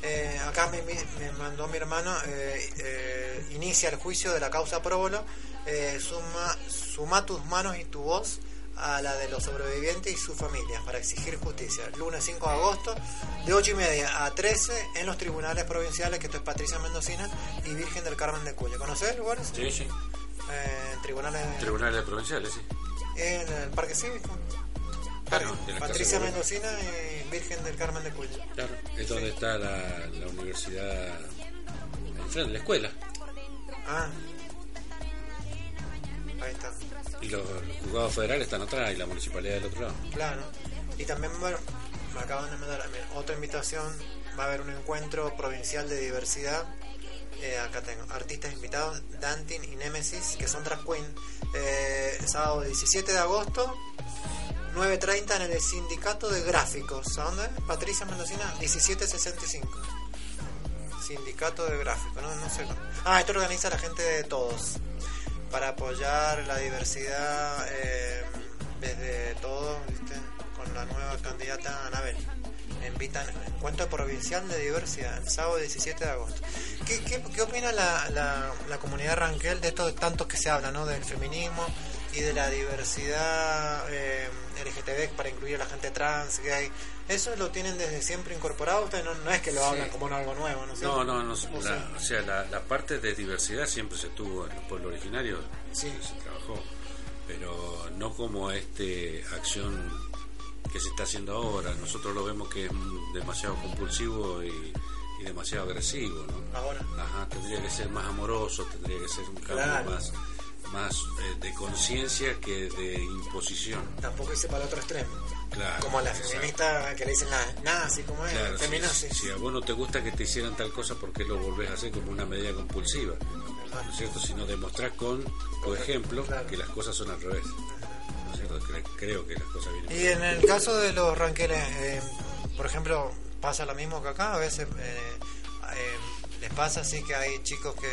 Eh, acá me, me- me mandó mi hermano, eh, eh, inicia el juicio de la causa próbolo, eh, suma, suma tus manos y tu voz a la de los sobrevivientes y sus familias para exigir justicia. Lunes 5 de agosto, de 8 y media a 13 en los tribunales provinciales, que esto es Patricia Mendocina y Virgen del Carmen de Cuya. ¿Conoces lugares? Sí, sí. Eh, tribunales Tribunales provinciales, sí. en el Parque Cívico. Claro, la Patricia Mendocina y Virgen del Carmen de Cuya. Claro, es donde está la, la universidad, enfrente, la escuela. Ah. Ahí está. Y los, juzgados federales están atrás y la municipalidad del otro lado. Claro. Y también me acaban de mandar otra invitación. Va a haber un encuentro provincial de diversidad. Eh, acá tengo artistas invitados, Dantin y Nemesis, que son drag queen. Eh, sábado 17 de agosto, 9.30 en el sindicato de gráficos. ¿A dónde? Patricia Mendocina, 1765. Sindicato de gráficos, no, no sé. Ah, esto organiza la gente de todos. Para apoyar la diversidad eh, desde todos, ¿viste? Con la nueva candidata Anabel. Invitan encuentro provincial de diversidad el sábado 17 de agosto. ¿Qué, qué, qué opina la, la, comunidad Ranquel de esto de tanto que se habla, ¿no? Del feminismo y de la diversidad eh, LGTB para incluir a la gente trans, gay. ¿Eso lo tienen desde siempre incorporado? Ustedes no, no es que lo Sí. hablan como en algo nuevo, ¿no? No, no, no. O la- sea, o sea, la, la parte de diversidad siempre se tuvo en los pueblos originarios, Sí. se trabajó, pero no como este acción que se está haciendo ahora. Nosotros lo vemos que es demasiado compulsivo y, y demasiado agresivo, ¿no? Ahora. Ajá, tendría que ser más amoroso, tendría que ser un cambio Claro. más, más eh, de conciencia que de imposición. tampoco hice para el otro extremo. Claro. Como la feminista que le dicen la nazi, como es, Claro, si, feminazi. si a vos no te gusta que te hicieran tal cosa, ¿por qué lo volvés a hacer como una medida compulsiva? ¿No es cierto? Si no demostrás con tu ejemplo que las cosas son al revés. ¿No es cierto? Cre- creo que las cosas vienen. Y en el caso de los ranqueles, eh, por ejemplo, pasa lo mismo que acá, a veces eh, eh, les pasa así que hay chicos que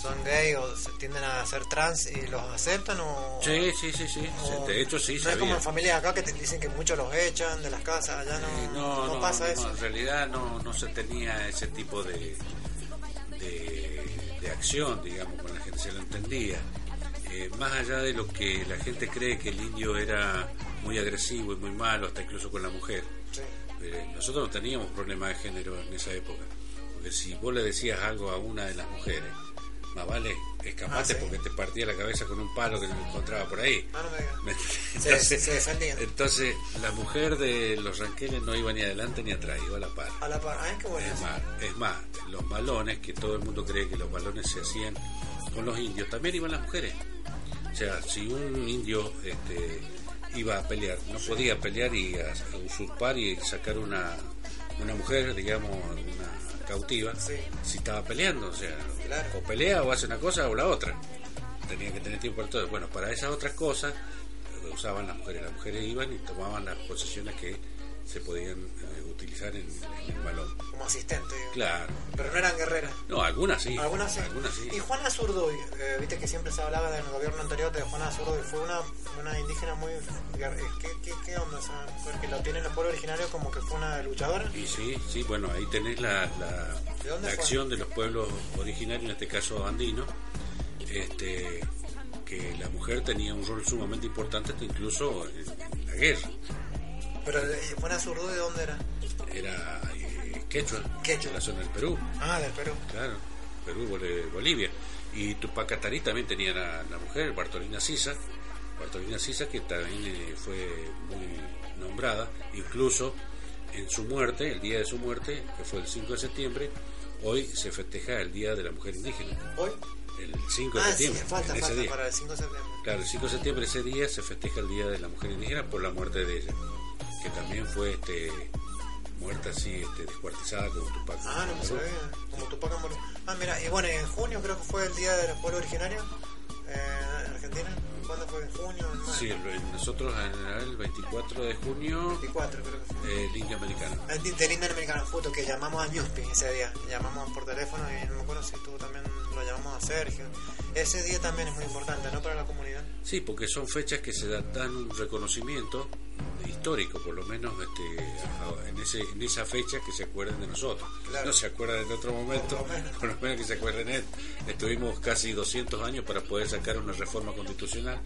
son gay o se tienden a ser trans y los aceptan o... Sí, sí, sí, sí. o- De hecho, sí, No es sabía. como en familias acá que te dicen que muchos los echan de las casas, allá no, No, no no, pasa eso. en realidad no, no se tenía ese tipo de, de, de acción, digamos, con la gente se lo entendía. Eh, más allá de lo que la gente cree que el indio era muy agresivo y muy malo, hasta incluso con la mujer. Eh, nosotros no teníamos problema de género en esa época, porque si vos le decías algo a una de las mujeres, más vale escapate Ah, sí. porque te partía la cabeza con un palo que se encontraba por ahí. Ah, no. Se- Entonces, se defendían. entonces, la mujer de los ranqueles no iba ni adelante ni atrás, iba a la par. A la par, ay, qué bueno. Es más, es más, los balones, que todo el mundo cree que los balones se hacían con los indios, también iban las mujeres. O sea, si un indio este, iba a pelear, no podía pelear y a- a usurpar y sacar una, una mujer, digamos, una cautiva, si estaba peleando. O sea, o pelea o hace una cosa o la otra. Tenía que tener tiempo para todo. Bueno, para esas otras cosas eh, usaban las mujeres. Las mujeres iban y tomaban las posesiones que se podían eh, utilizar en, en el balón. Como asistente. Claro. Pero no eran guerreras. No, algunas sí. Algunas sí. Algunas sí. Y Juana Zurduy, eh, viste que siempre se hablaba del gobierno anterior de Juana Zurduy, fue una, una indígena muy... eh, ¿Qué, qué, qué onda esa mujer? Que lo tienen los pueblos originarios como que fue una luchadora. Y sí, sí, bueno, ahí tenés la, la, ¿De la acción de los pueblos originarios, en este caso andino, este, que la mujer tenía un rol sumamente importante incluso en, en la guerra. Pero eh, Juana Zurduy, ¿de dónde era? Era eh, quechua, Quechua. la zona del Perú, Ah, del Perú. claro, Perú, Bol- Bolivia. Y Tupac Katari también tenía la, la mujer, Bartolina Sisa, Bartolina Sisa que también eh, fue muy nombrada, incluso en su muerte, el día de su muerte, que fue el 5 de septiembre, hoy se festeja el Día de la Mujer Indígena. ¿Hoy? El 5 de Ah, sí, septiembre. falta, en ese falta día. para el 5 de septiembre. Claro, el 5 de septiembre ese día se festeja el Día de la Mujer Indígena por la muerte de ella, que también fue este muerta así, este, descuartizada como Tupac. Ah, no me sabía. Como Tupac Amaru. Ah, mira, y bueno, en junio creo que fue el Día de los Pueblos Originarios eh, en Argentina. ¿Cuándo ¿cuándo fue? ¿En junio? ¿En? Sí, nosotros en el 24 de junio, 24 creo que fue. eh, el Indio Americano. El de- del Indian Americano Foto que llamamos a Newspi ese día. Llamamos por teléfono y no me acuerdo si tú también lo llamamos a Sergio. Ese día también es muy importante, ¿no? Para la comunidad. Sí, porque son fechas que se dan, dan un reconocimiento histórico, por lo menos este, en, ese, en esa fecha que se acuerden de nosotros. Claro. No se acuerdan de otro momento, por lo, menos que se acuerden de él. Estuvimos casi 200 años para poder sacar una reforma constitucional.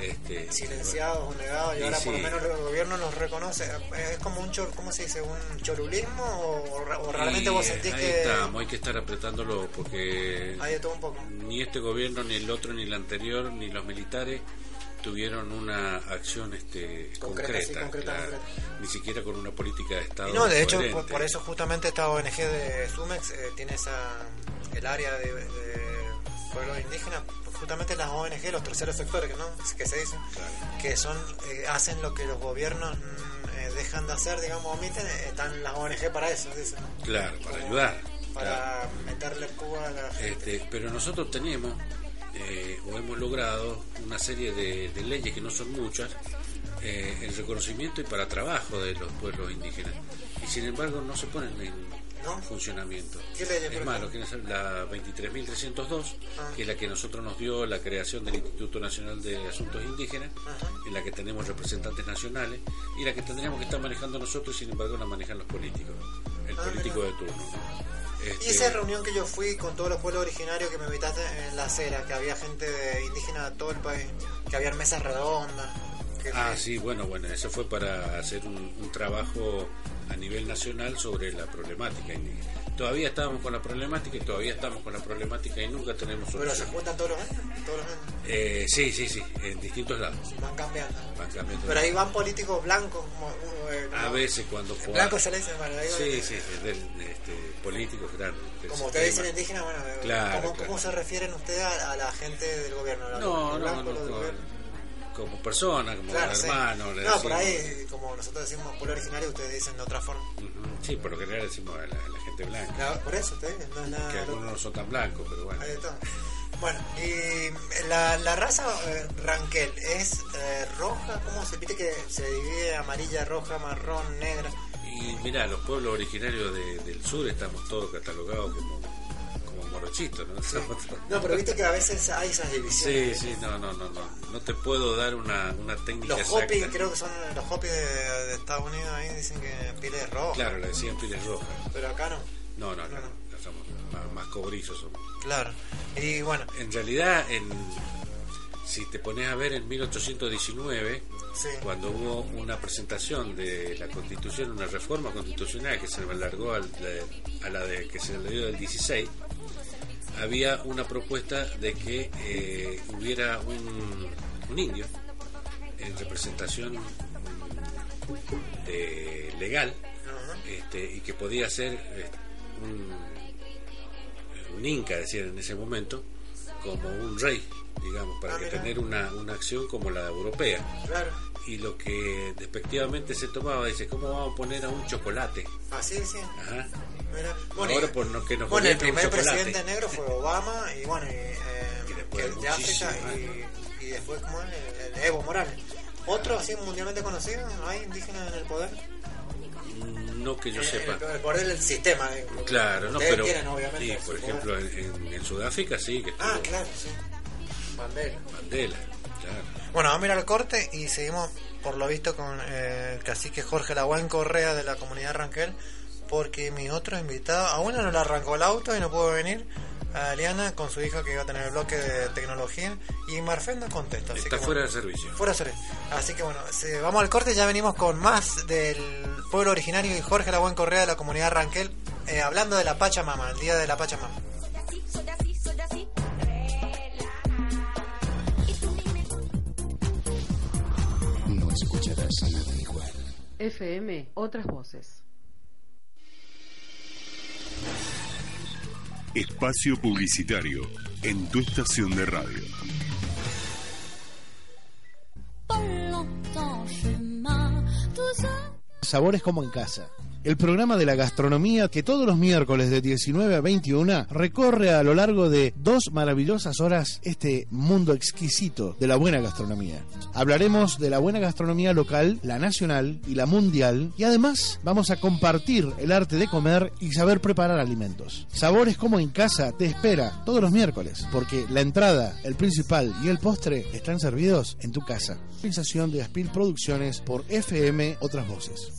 Este, Silenciados o negados, y, Y ahora por lo menos el gobierno nos reconoce. Es como un, chor, ¿cómo se dice? ¿Un chorulismo? ¿O, realmente y vos sentís ahí que estamos, hay que estar apretándolo porque hay de todo un poco? ni este gobierno, ni el otro, ni el anterior, ni los militares tuvieron una acción este, Concreta, concreta, sí, concreta, claro. ni siquiera con una política de Estado. Y no, de hecho, por, eso justamente esta ONG de Sumex eh, tiene esa el área de, de pueblos indígenas, justamente las ONG, los terceros sectores, que no que se dice, que son eh, hacen lo que los gobiernos mm, eh, dejan de hacer, digamos, omiten, eh, están las ONG para eso, dicen, Claro, para ayudar. para claro. meterle púa a la gente. Este, pero nosotros tenemos eh, o hemos logrado una serie de, de leyes que no son muchas eh, en reconocimiento y para trabajo de los pueblos indígenas. Y sin embargo no se ponen en funcionamiento. ¿Qué leyes, es por más lo que es la 23.302 Ah. que es la que nosotros nos dio la creación del Instituto Nacional de Asuntos Indígenas en la que tenemos representantes nacionales y la que tendríamos que estar manejando nosotros y sin embargo la manejan los políticos el Ah, político de turno ¿no? Y Este, esa reunión que yo fui con todos los pueblos originarios que me invitaste en la acera, que había gente de indígena de todo el país, que había mesas redondas. que- Ah, sí, bueno, bueno, eso fue para hacer un, un trabajo a nivel nacional sobre la problemática indígena. Todavía estábamos con la problemática y todavía estamos con la problemática y nunca tenemos Pero se solución. juntan todos los años, todos los años, Eh, sí, sí, sí, en distintos lados. van cambiando. Van cambiando. Pero ahí van políticos blancos, como, eh, como- A veces cuando fue... Blanco se le dice, bueno, va- Sí, sí, del- de, este, políticos grandes. Como ustedes dicen indígena, bueno, eh, Claro, ¿cómo, claro. cómo se refieren ustedes a, a la gente del gobierno? ¿A No, no, blancos, no, los del como, persona, como Claro, sí. hermano. le No, por ahí, como nosotros decimos pueblo originario, ustedes dicen de otra forma. Sí, por lo general decimos a la, gente blanca. Claro, por eso ustedes, no es nada. que algunos no son tan blancos, pero bueno. Ahí está. Bueno, y la, la raza eh, Ranquel es eh, roja, ¿cómo se viste que se divide amarilla, roja, marrón, negra? Y mira, los pueblos originarios de- del sur estamos todos catalogados como, ¿no? Todos- No, pero viste que a veces hay esas Sí, divisiones. sí, no, no, no, no. No te puedo dar una, una técnica Los exacta. creo que son los Hopi de, de Estados Unidos, ahí dicen que pieles rojas. Claro, le decían piles rojas. Pero acá no. No, no, acá no. acá somos más, más cobrizos somos. Claro. Y bueno. En realidad, en, si te pones a ver en 1819, Sí. cuando hubo una presentación de la constitución, una reforma constitucional que se alargó al- a la de, que se le dio del 16, había una propuesta de que eh, hubiera un, un indio en representación mm, de legal este, y que podía ser eh, un, un inca, decían en ese momento, como un rey, digamos, para Ah, que tener una, una acción como la europea. Claro. Y lo que despectivamente se tomaba, dice, ¿cómo vamos a poner a un chocolate? Así decían. Ajá. Mira. Ahora por lo que nos bueno, el primer presidente negro fue Obama y bueno, y, eh, que de África y, y después como el, el Evo Morales. Otro así mundialmente conocido, ¿hay indígenas en el poder? No que yo Eh, sepa. El, el poder del sistema. eh, Claro, no, pero tienen, sí, por ejemplo, en, en- Sudáfrica sí que estuvo Ah, claro, sí. Mandela. Mandela, claro. Bueno, vamos a ir al corte y seguimos, por lo visto, con eh, el cacique Jorge Lagüen Correa de la comunidad Ranquel, porque mi otro invitado, a una no le arrancó el auto y no pudo venir, a Eliana con su hija que iba a tener el bloque de tecnología, y Marfel no contesta. Así Está que, fuera bueno, de servicio. Fuera de servicio. Así que bueno, se- vamos al corte, ya venimos con más del pueblo originario y Jorge Lagüen Correa de la comunidad Ranquel, eh, hablando de la Pachamama, el día de la Pachamama. Soy así, soy así. No escucharás nada igual. FM, otras voces. Espacio publicitario en tu estación de radio. Sabores como en casa. El programa de la gastronomía que todos los miércoles de 19 a 21 recorre a lo largo de dos maravillosas horas este mundo exquisito de la buena gastronomía. Hablaremos de la buena gastronomía local, la nacional y la mundial y además vamos a compartir el arte de comer y saber preparar alimentos. Sabores como en casa te espera todos los miércoles porque la entrada, el principal y el postre están servidos en tu casa. Sensación de Aspil Producciones por FM Otras Voces.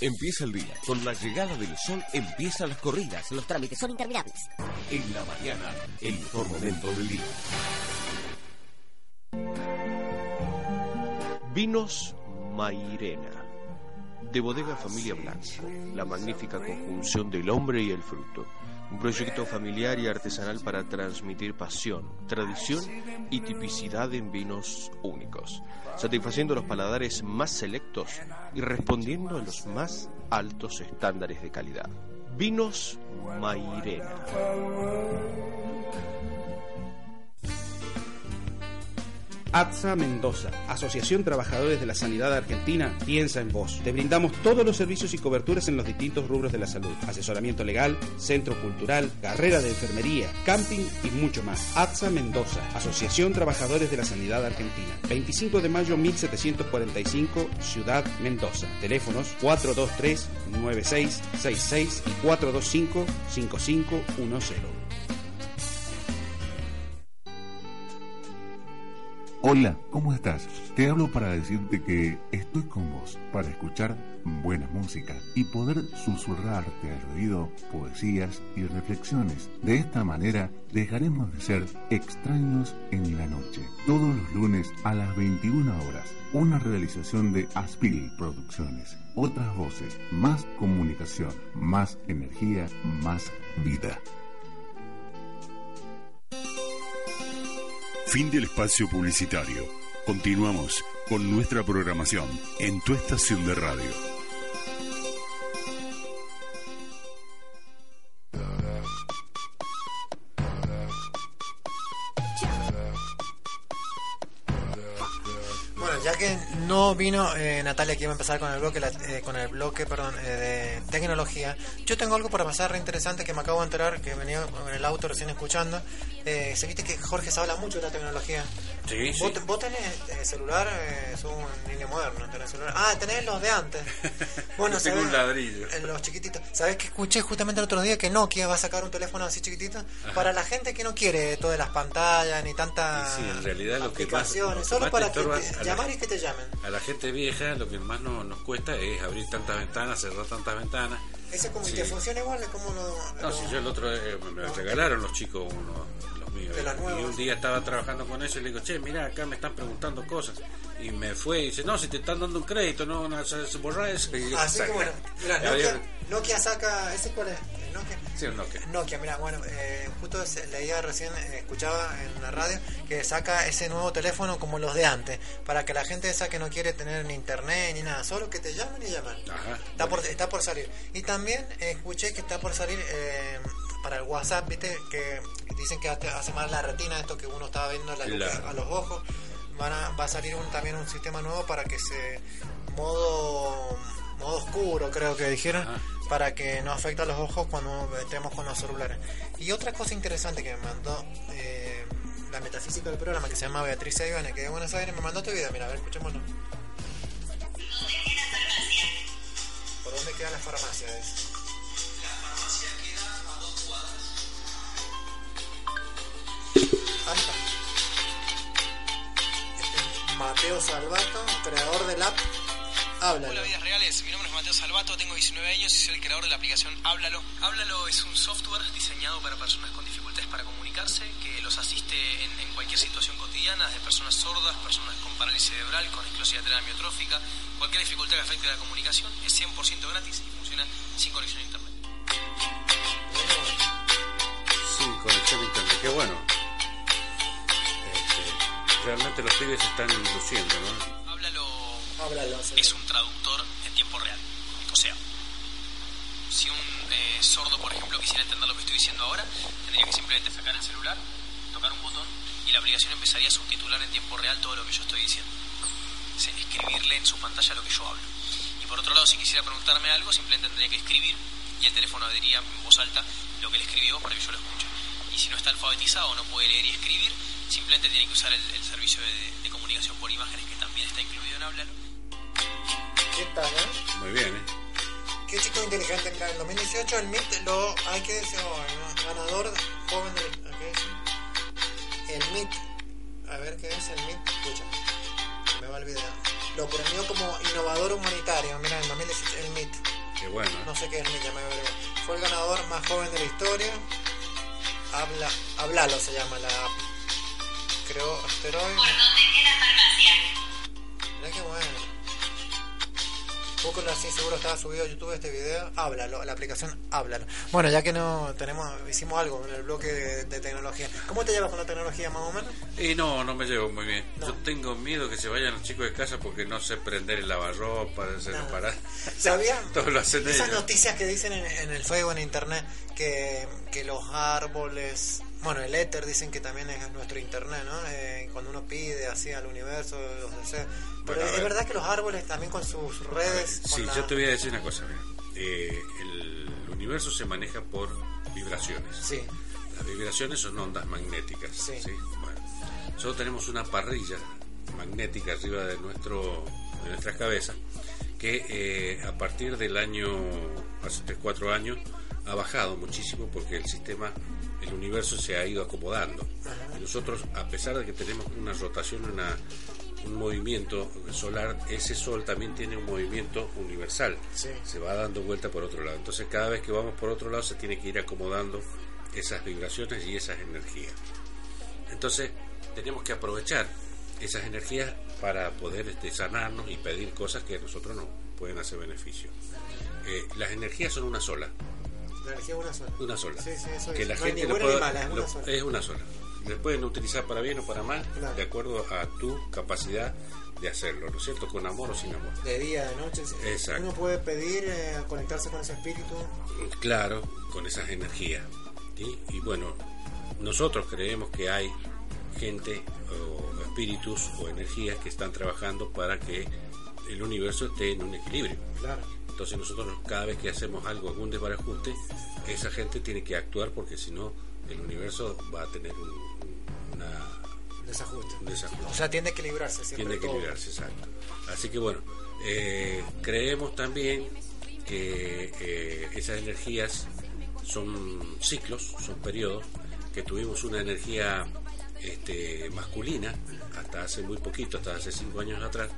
Empieza el día. Con la llegada del sol empiezan las corridas. Los trámites son interminables. En la mañana, el mejor momento del día. Vinos Mairena. De Bodega Familia Blanco. La magnífica conjunción del hombre y el fruto. Un proyecto familiar y artesanal para transmitir pasión, tradición y tipicidad en vinos únicos, satisfaciendo los paladares más selectos y respondiendo a los más altos estándares de calidad. Vinos Mairena. ATSA Mendoza, Asociación Trabajadores de la Sanidad Argentina, piensa en vos. Te brindamos todos los servicios y coberturas en los distintos rubros de la salud. Asesoramiento legal, centro cultural, carrera de enfermería, camping y mucho más. ATSA Mendoza, Asociación Trabajadores de la Sanidad Argentina. 25 de mayo 1745, Ciudad Mendoza. Teléfonos 423-9666 y 425-5510. Hola, ¿cómo estás? Te hablo para decirte que estoy con vos para escuchar buena música y poder susurrarte al oído poesías y reflexiones. De esta manera dejaremos de ser extraños en la noche. Todos los lunes a las 21 horas. Una realización de Aspil Producciones. Otras voces, más comunicación, más energía, más vida. Fin del espacio publicitario. Continuamos con nuestra programación en tu estación de radio. Bueno, ya que no vino eh, Natalia, que iba a empezar con el bloque, la- eh, con el bloque, perdón, eh, de tecnología. Yo tengo algo para pasar re interesante que me acabo de enterar, que venía en el auto recién escuchando. Eh, se viste que Jorge se habla mucho de la tecnología. Sí, ¿Vos, sí. vos tenés eh, celular, eh, sos un niño moderno, tenés celular. Ah, tenés los de antes. Bueno, tengo un ladrillo. Los chiquititos. ¿Sabés que escuché justamente el otro día que Nokia va a sacar un teléfono así chiquitito? Para la gente que no quiere todas las pantallas ni tanta Sí, en realidad lo que más, aplicaciones, lo que solo más para que te- llamar y que te llamen. A la gente vieja lo que más no- nos cuesta es abrir tantas ventanas, cerrar tantas ventanas. Ese como Sí. que funciona igual, es como lo... No, lo- si yo el otro eh, me regalaron los chicos uno, los míos. Las y un día estaba trabajando con ellos y le digo, che, mira, acá me están preguntando cosas. Y me fue y dice, no, si te están dando un crédito, no, no borra eso. Y Así saca. que bueno, mira, Nokia, Nokia saca... ¿Ese cuál es? ¿El Nokia? Sí, un Nokia. Nokia, mira, bueno, eh, justo leía recién, eh, escuchaba en la radio que saca ese nuevo teléfono como los de antes, para que la gente esa que no quiere tener ni internet ni nada, solo que te llamen y llaman. Ajá. Está por, está por salir. Y también eh, escuché que está por salir eh, para el WhatsApp, viste, que dicen que hace mal la retina, esto que uno estaba viendo la luz Claro. a los ojos. Van a, va a salir un, también un sistema nuevo para que se modo modo oscuro creo que dijeron para que no afecte a los ojos cuando estemos con los celulares y otra cosa interesante que me mandó eh, la metafísica del programa que se llama Beatriz Ivane que de Buenos Aires me mandó este video mira a ver escuchémoslo ¿por dónde queda la farmacia? Es? Ahí está. Este es Mateo Salvato, creador del app Háblalo. Hola, vidas reales. Mi nombre es Mateo Salvato, tengo 19 años y soy el creador de la aplicación Háblalo. Háblalo es un software diseñado para personas con dificultades para comunicarse, que los asiste en, en cualquier situación cotidiana, de personas sordas, personas con parálisis cerebral, con esclerosis lateral amiotrófica, cualquier dificultad que afecte a la comunicación, es 100% gratis y funciona sin conexión a internet. Sin conexión a internet, qué bueno. Este, realmente los pibes están luciendo, ¿no? Es un traductor en tiempo real. O sea, si un eh, sordo, por ejemplo, quisiera entender lo que estoy diciendo ahora, tendría que simplemente sacar el celular, tocar un botón y la aplicación empezaría a subtitular en tiempo real todo lo que yo estoy diciendo. Es escribirle en su pantalla lo que yo hablo. Y por otro lado, si quisiera preguntarme algo, simplemente tendría que escribir y el teléfono diría en voz alta lo que él escribió para que yo lo escuche. Y si no está alfabetizado, no puede leer y escribir, simplemente tiene que usar el, el servicio de, de comunicación por imágenes que también está incluido en Háblalo. Muy bien, ¿eh? Qué chico inteligente en el 2018 el MIT lo hay que decir oh, ¿no? ganador joven del ¿qué es? el MIT a ver qué es el MIT escucha me va el video lo premió como innovador humanitario mira en el 2018 el MIT Qué bueno, ¿eh? no sé qué es el MIT ya me averiguo. fue el ganador más joven de la historia habla hablalo se llama la app creo asteroide mira qué bueno Búscalo así, seguro estaba subido a YouTube este video. Háblalo, la aplicación Háblalo. Bueno, ya que no tenemos, hicimos algo en el bloque de, de tecnología. ¿Cómo te llevas con la tecnología más o menos? Y no, no me llevo muy bien. Yo tengo miedo que se vayan los chicos de casa porque no sé prender el lavarropa, se para. ¿Sabían? Todo lo hacen Esas ellos. noticias que dicen en, en el Facebook, en internet, que, que los árboles, bueno, el éter dicen que también es nuestro internet, ¿no? Eh, cuando uno pide así al universo los deseos. Pero Bueno, es ver. verdad que los árboles también con sus redes. con Sí, la- yo te voy a decir una cosa. mira. Eh, el universo se maneja por vibraciones. Sí. Las vibraciones son ondas magnéticas. Sí. ¿sí? Bueno, nosotros tenemos una parrilla magnética arriba de, nuestro, de nuestras cabezas que eh, a partir del año, hace 3, 4 años, ha bajado muchísimo porque el sistema, el universo se ha ido acomodando. Y nosotros, a pesar de que tenemos una rotación, una, un movimiento solar, ese sol también tiene un movimiento universal. Sí. Se va dando vuelta por otro lado. Entonces cada vez que vamos por otro lado se tiene que ir acomodando esas vibraciones y esas energías. Entonces tenemos que aprovechar esas energías para poder este, sanarnos y pedir cosas que a nosotros nos pueden hacer beneficio. Eh, las energías son una sola, La energía es una sola. una sola. Sí, sí, eso que es. la No gente pueda- mala, es una sola. es una sola. Le pueden utilizar para bien o para mal, Claro. de acuerdo a tu capacidad de hacerlo, ¿no es cierto? Con amor o sin amor. De día, de noche. Exacto. Uno puede pedir eh, conectarse con ese espíritu. Claro, con esas energías. ¿sí? Y bueno, nosotros creemos que hay gente o espíritus o energías que están trabajando para que el universo esté en un equilibrio. Claro. Entonces nosotros cada vez que hacemos algo, algún desbarajuste, esa gente tiene que actuar porque si no el universo va a tener un, una- Desajuste. un desajuste. O sea, tiende a equilibrarse siempre. Tiene que todo. equilibrarse, exacto. Así que bueno, eh, creemos también que eh, esas energías son ciclos, son periodos, que tuvimos una energía este, masculina hasta hace muy poquito, hasta hace cinco años atrás.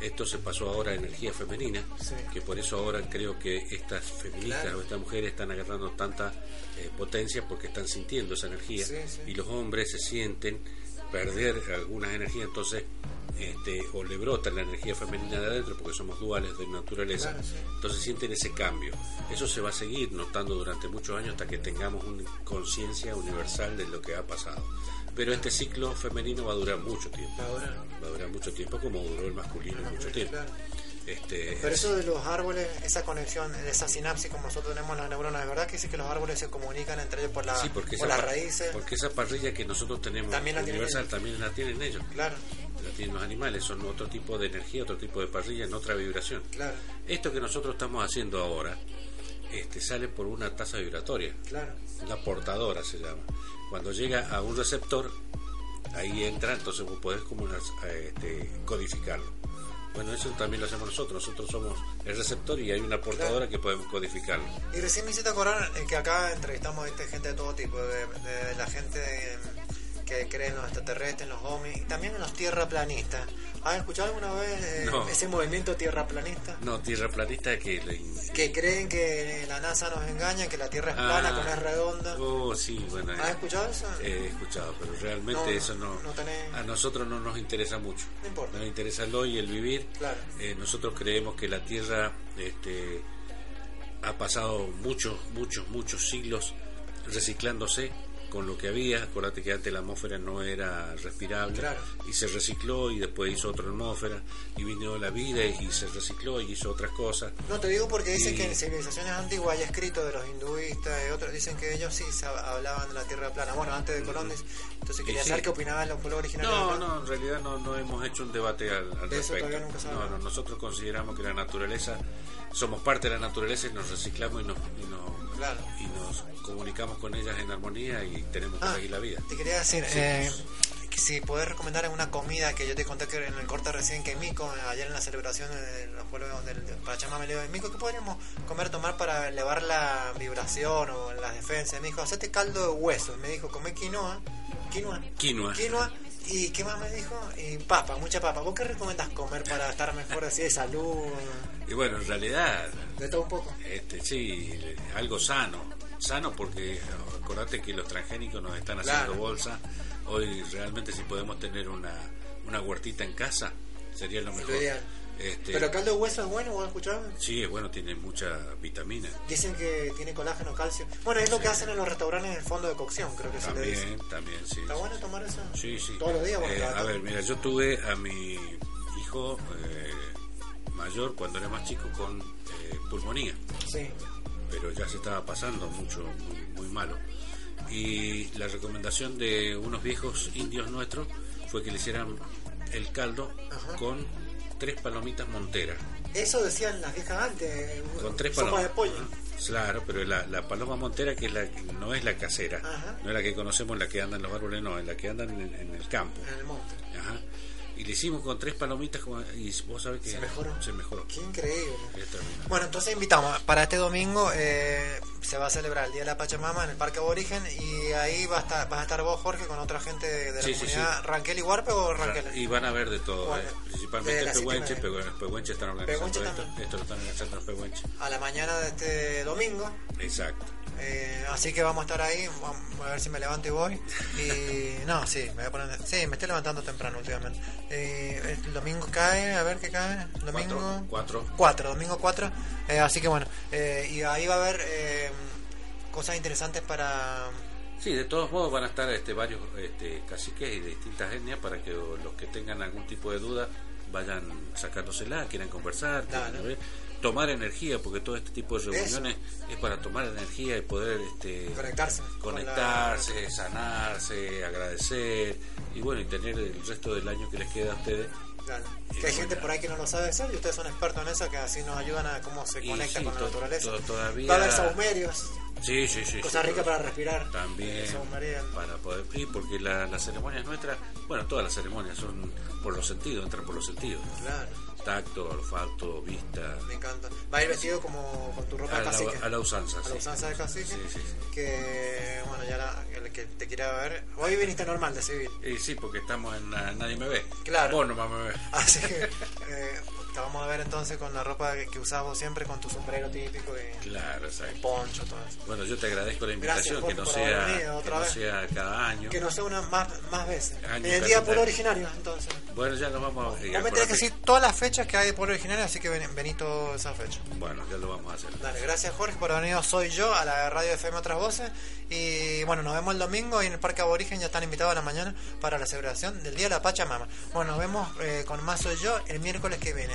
Esto se pasó ahora a energía femenina, Sí. que por eso ahora creo que estas feministas Claro. o estas mujeres están agarrando tanta eh, potencia porque están sintiendo esa energía Sí, sí. y los hombres se sienten perder algunas energías, entonces este, o le brota la energía femenina de adentro porque somos duales de naturaleza, Claro, entonces sienten ese cambio. Eso se va a seguir notando durante muchos años hasta que tengamos una conciencia universal de lo que ha pasado. Pero este ciclo femenino va a durar mucho tiempo. Va a durar. Va a durar mucho tiempo como duró el masculino mucho tiempo. Claro. Este, Pero eso de los árboles, esa conexión, esa sinapsis como nosotros tenemos en las neuronas, ¿es verdad que sí que los árboles se comunican entre ellos por, la, sí, porque por las raíces? porque esa parrilla que nosotros tenemos También la universal también la tienen ellos. Claro, La tienen los animales, son otro tipo de energía, otro tipo de parrilla, en otra vibración. claro, Esto que nosotros estamos haciendo ahora este, sale por una tasa vibratoria, claro. la portadora se llama. Cuando llega a un receptor, ahí entra, entonces vos podés como una- eh, este, codificarlo. Bueno, eso también lo hacemos nosotros. Nosotros somos el receptor y hay una portadora que podemos codificarlo. Y recién me hiciste acordar eh, que acá entrevistamos este, gente de todo tipo, de, de la gente que cree en los extraterrestres, en los ovnis, y también en los tierraplanistas. ¿Has escuchado alguna vez eh, No. ese movimiento tierraplanista? No, tierra planista que... Que creen que la NASA nos engaña, que la Tierra es plana, Ah. que no es redonda. Oh, sí, bueno. ¿Has escuchado eso? He escuchado, pero realmente No, eso no, no tenés- a nosotros no nos interesa mucho. No importa. Nos interesa el hoy, el vivir. Claro. Eh, nosotros creemos que la Tierra este, ha pasado muchos, muchos, muchos siglos reciclándose con lo que había. Acordate que antes la atmósfera no era respirable y se recicló y después hizo otra atmósfera y vino la vida y se recicló y hizo otras cosas. No te digo porque dicen que en civilizaciones antiguas hay escrito de los hinduistas y otros dicen que ellos sí hablaban de la tierra plana. Bueno, antes de Colón, entonces quería saber qué opinaban los pueblos originarios. No, no, en realidad no, no hemos hecho un debate al, respecto. no, no, nosotros consideramos que la naturaleza, somos parte de la naturaleza y nos reciclamos y nos, y nos, y nos comunicamos con ellas en armonía y tenemos que Ah, seguir la vida. Te quería decir, Sí. eh, si podés recomendar una comida que yo te conté que en el corte recién que en Mico, ayer en la celebración de los pueblos del Pachamama Leo de Mico, ¿qué podríamos comer, tomar para elevar la vibración o las defensas? Me dijo, hacete caldo de hueso. Me dijo, come quinoa, quinoa, Quinoa. quinoa. ¿Y qué más me dijo? Y papa, mucha papa. ¿Vos qué recomendás comer para estar mejor así de salud? Y bueno, en realidad, De todo un poco. este, sí, algo sano. Sano porque acordate que los transgénicos nos están haciendo Claro. bolsa. Hoy realmente si podemos tener una, una huertita en casa, sería lo mejor. Este, Pero caldo de hueso es bueno, ¿vos escuchado? Sí, es bueno, tiene mucha vitamina. Dicen que tiene colágeno, calcio. Bueno, es lo que hacen en los restaurantes en el fondo de cocción, creo que se le dice. También, también, sí. ¿Está bueno tomar eso? Sí, sí. Todos los días, Eh, a ver, mira, yo tuve a mi hijo eh, mayor cuando era más chico con eh, pulmonía, Sí. pero ya se estaba pasando mucho, muy, muy malo. Y la recomendación de unos viejos indios nuestros fue que le hicieran el caldo Ajá. con tres palomitas monteras. Eso decían las viejas antes. Con tres palomas. de pollo. Claro, pero la, la paloma montera que es la no es la casera, Ajá. no es la que conocemos, la que anda en los árboles, no, es la que anda en el, en el campo. En el monte. Ajá. Y le hicimos con tres palomitas como- y vos sabés que Se mejoró. Se mejoró. Qué increíble. Bueno, entonces invitamos. Para este domingo eh, se va a celebrar el Día de la Pachamama en el Parque Aborigen y ahí va a estar, vas a estar vos, Jorge, con otra gente de la Sí, comunidad. sí. ¿Ranquel y Huarpe o Ranquel? Y van a ver de todo, Bueno, eh, principalmente Pehuenche, Pehuenche están organizando esto, esto lo están organizando los Pehuenche. A la mañana de este domingo. Exacto. Eh, así que vamos a estar ahí, vamos a ver si me levanto y voy. Y no, sí, me voy a poner. Sí, me estoy levantando temprano últimamente. Eh, el domingo cae, a ver qué cae. Domingo. Cuatro. 4, domingo 4. así que bueno, eh, y ahí va a haber eh, cosas interesantes para. Sí, de todos modos van a estar este, varios este, caciques y de distintas etnias para que los que tengan algún tipo de duda vayan sacándosela, quieran conversar, quieran Claro. ver, tomar energía, porque todo este tipo de reuniones es para tomar energía y poder este, Conectarse con la- conectarse, sanarse, agradecer y bueno, y tener el resto del año que les queda a ustedes. Claro. Y Que hay gente por ahí que no lo sabe hacer y ustedes son expertos en eso, que así nos ayudan a cómo se conecta sí, con la naturaleza. to- todavía- Va a haber saumerios, Sí, sí, sí. cosas sí, ricas para respirar. También para poder y porque la- las ceremonias nuestras, bueno, todas las ceremonias son por los sentidos, entran por los sentidos. Claro. Tacto, olfato, vista. Me encanta. Va a ir vestido como con tu ropa A de la, cacique. a la usanza, A la sí. usanza de cacique. Sí. Que, bueno, ya la- el que te quiera ver. Hoy viniste normal de civil. Y sí, porque estamos en la- Nadie me ve. Claro. Vos nomás me ves. Así que eh, te vamos a ver entonces con la ropa que, que siempre, con tu sombrero típico y Claro, exacto. poncho, todo eso. Bueno, yo te agradezco la Gracias, invitación, que no por sea venido que no sea cada año. Que no sea una más, más veces. Año en el día de pueblo originario, entonces. Bueno, ya nos vamos a Vos me tenés que decir todas las fechas que hay de pueblo originario, así que ven, vení todas esas fechas. Bueno, ya lo vamos a hacer. Dale, gracias Jorge por haber venido. Soy yo a la radio FM Otras Voces. Y bueno, nos vemos el domingo y en el Parque Aborigen ya están invitados a la mañana para la celebración del Día de la Pachamama. Bueno, nos vemos eh, con más Soy yo el miércoles que viene.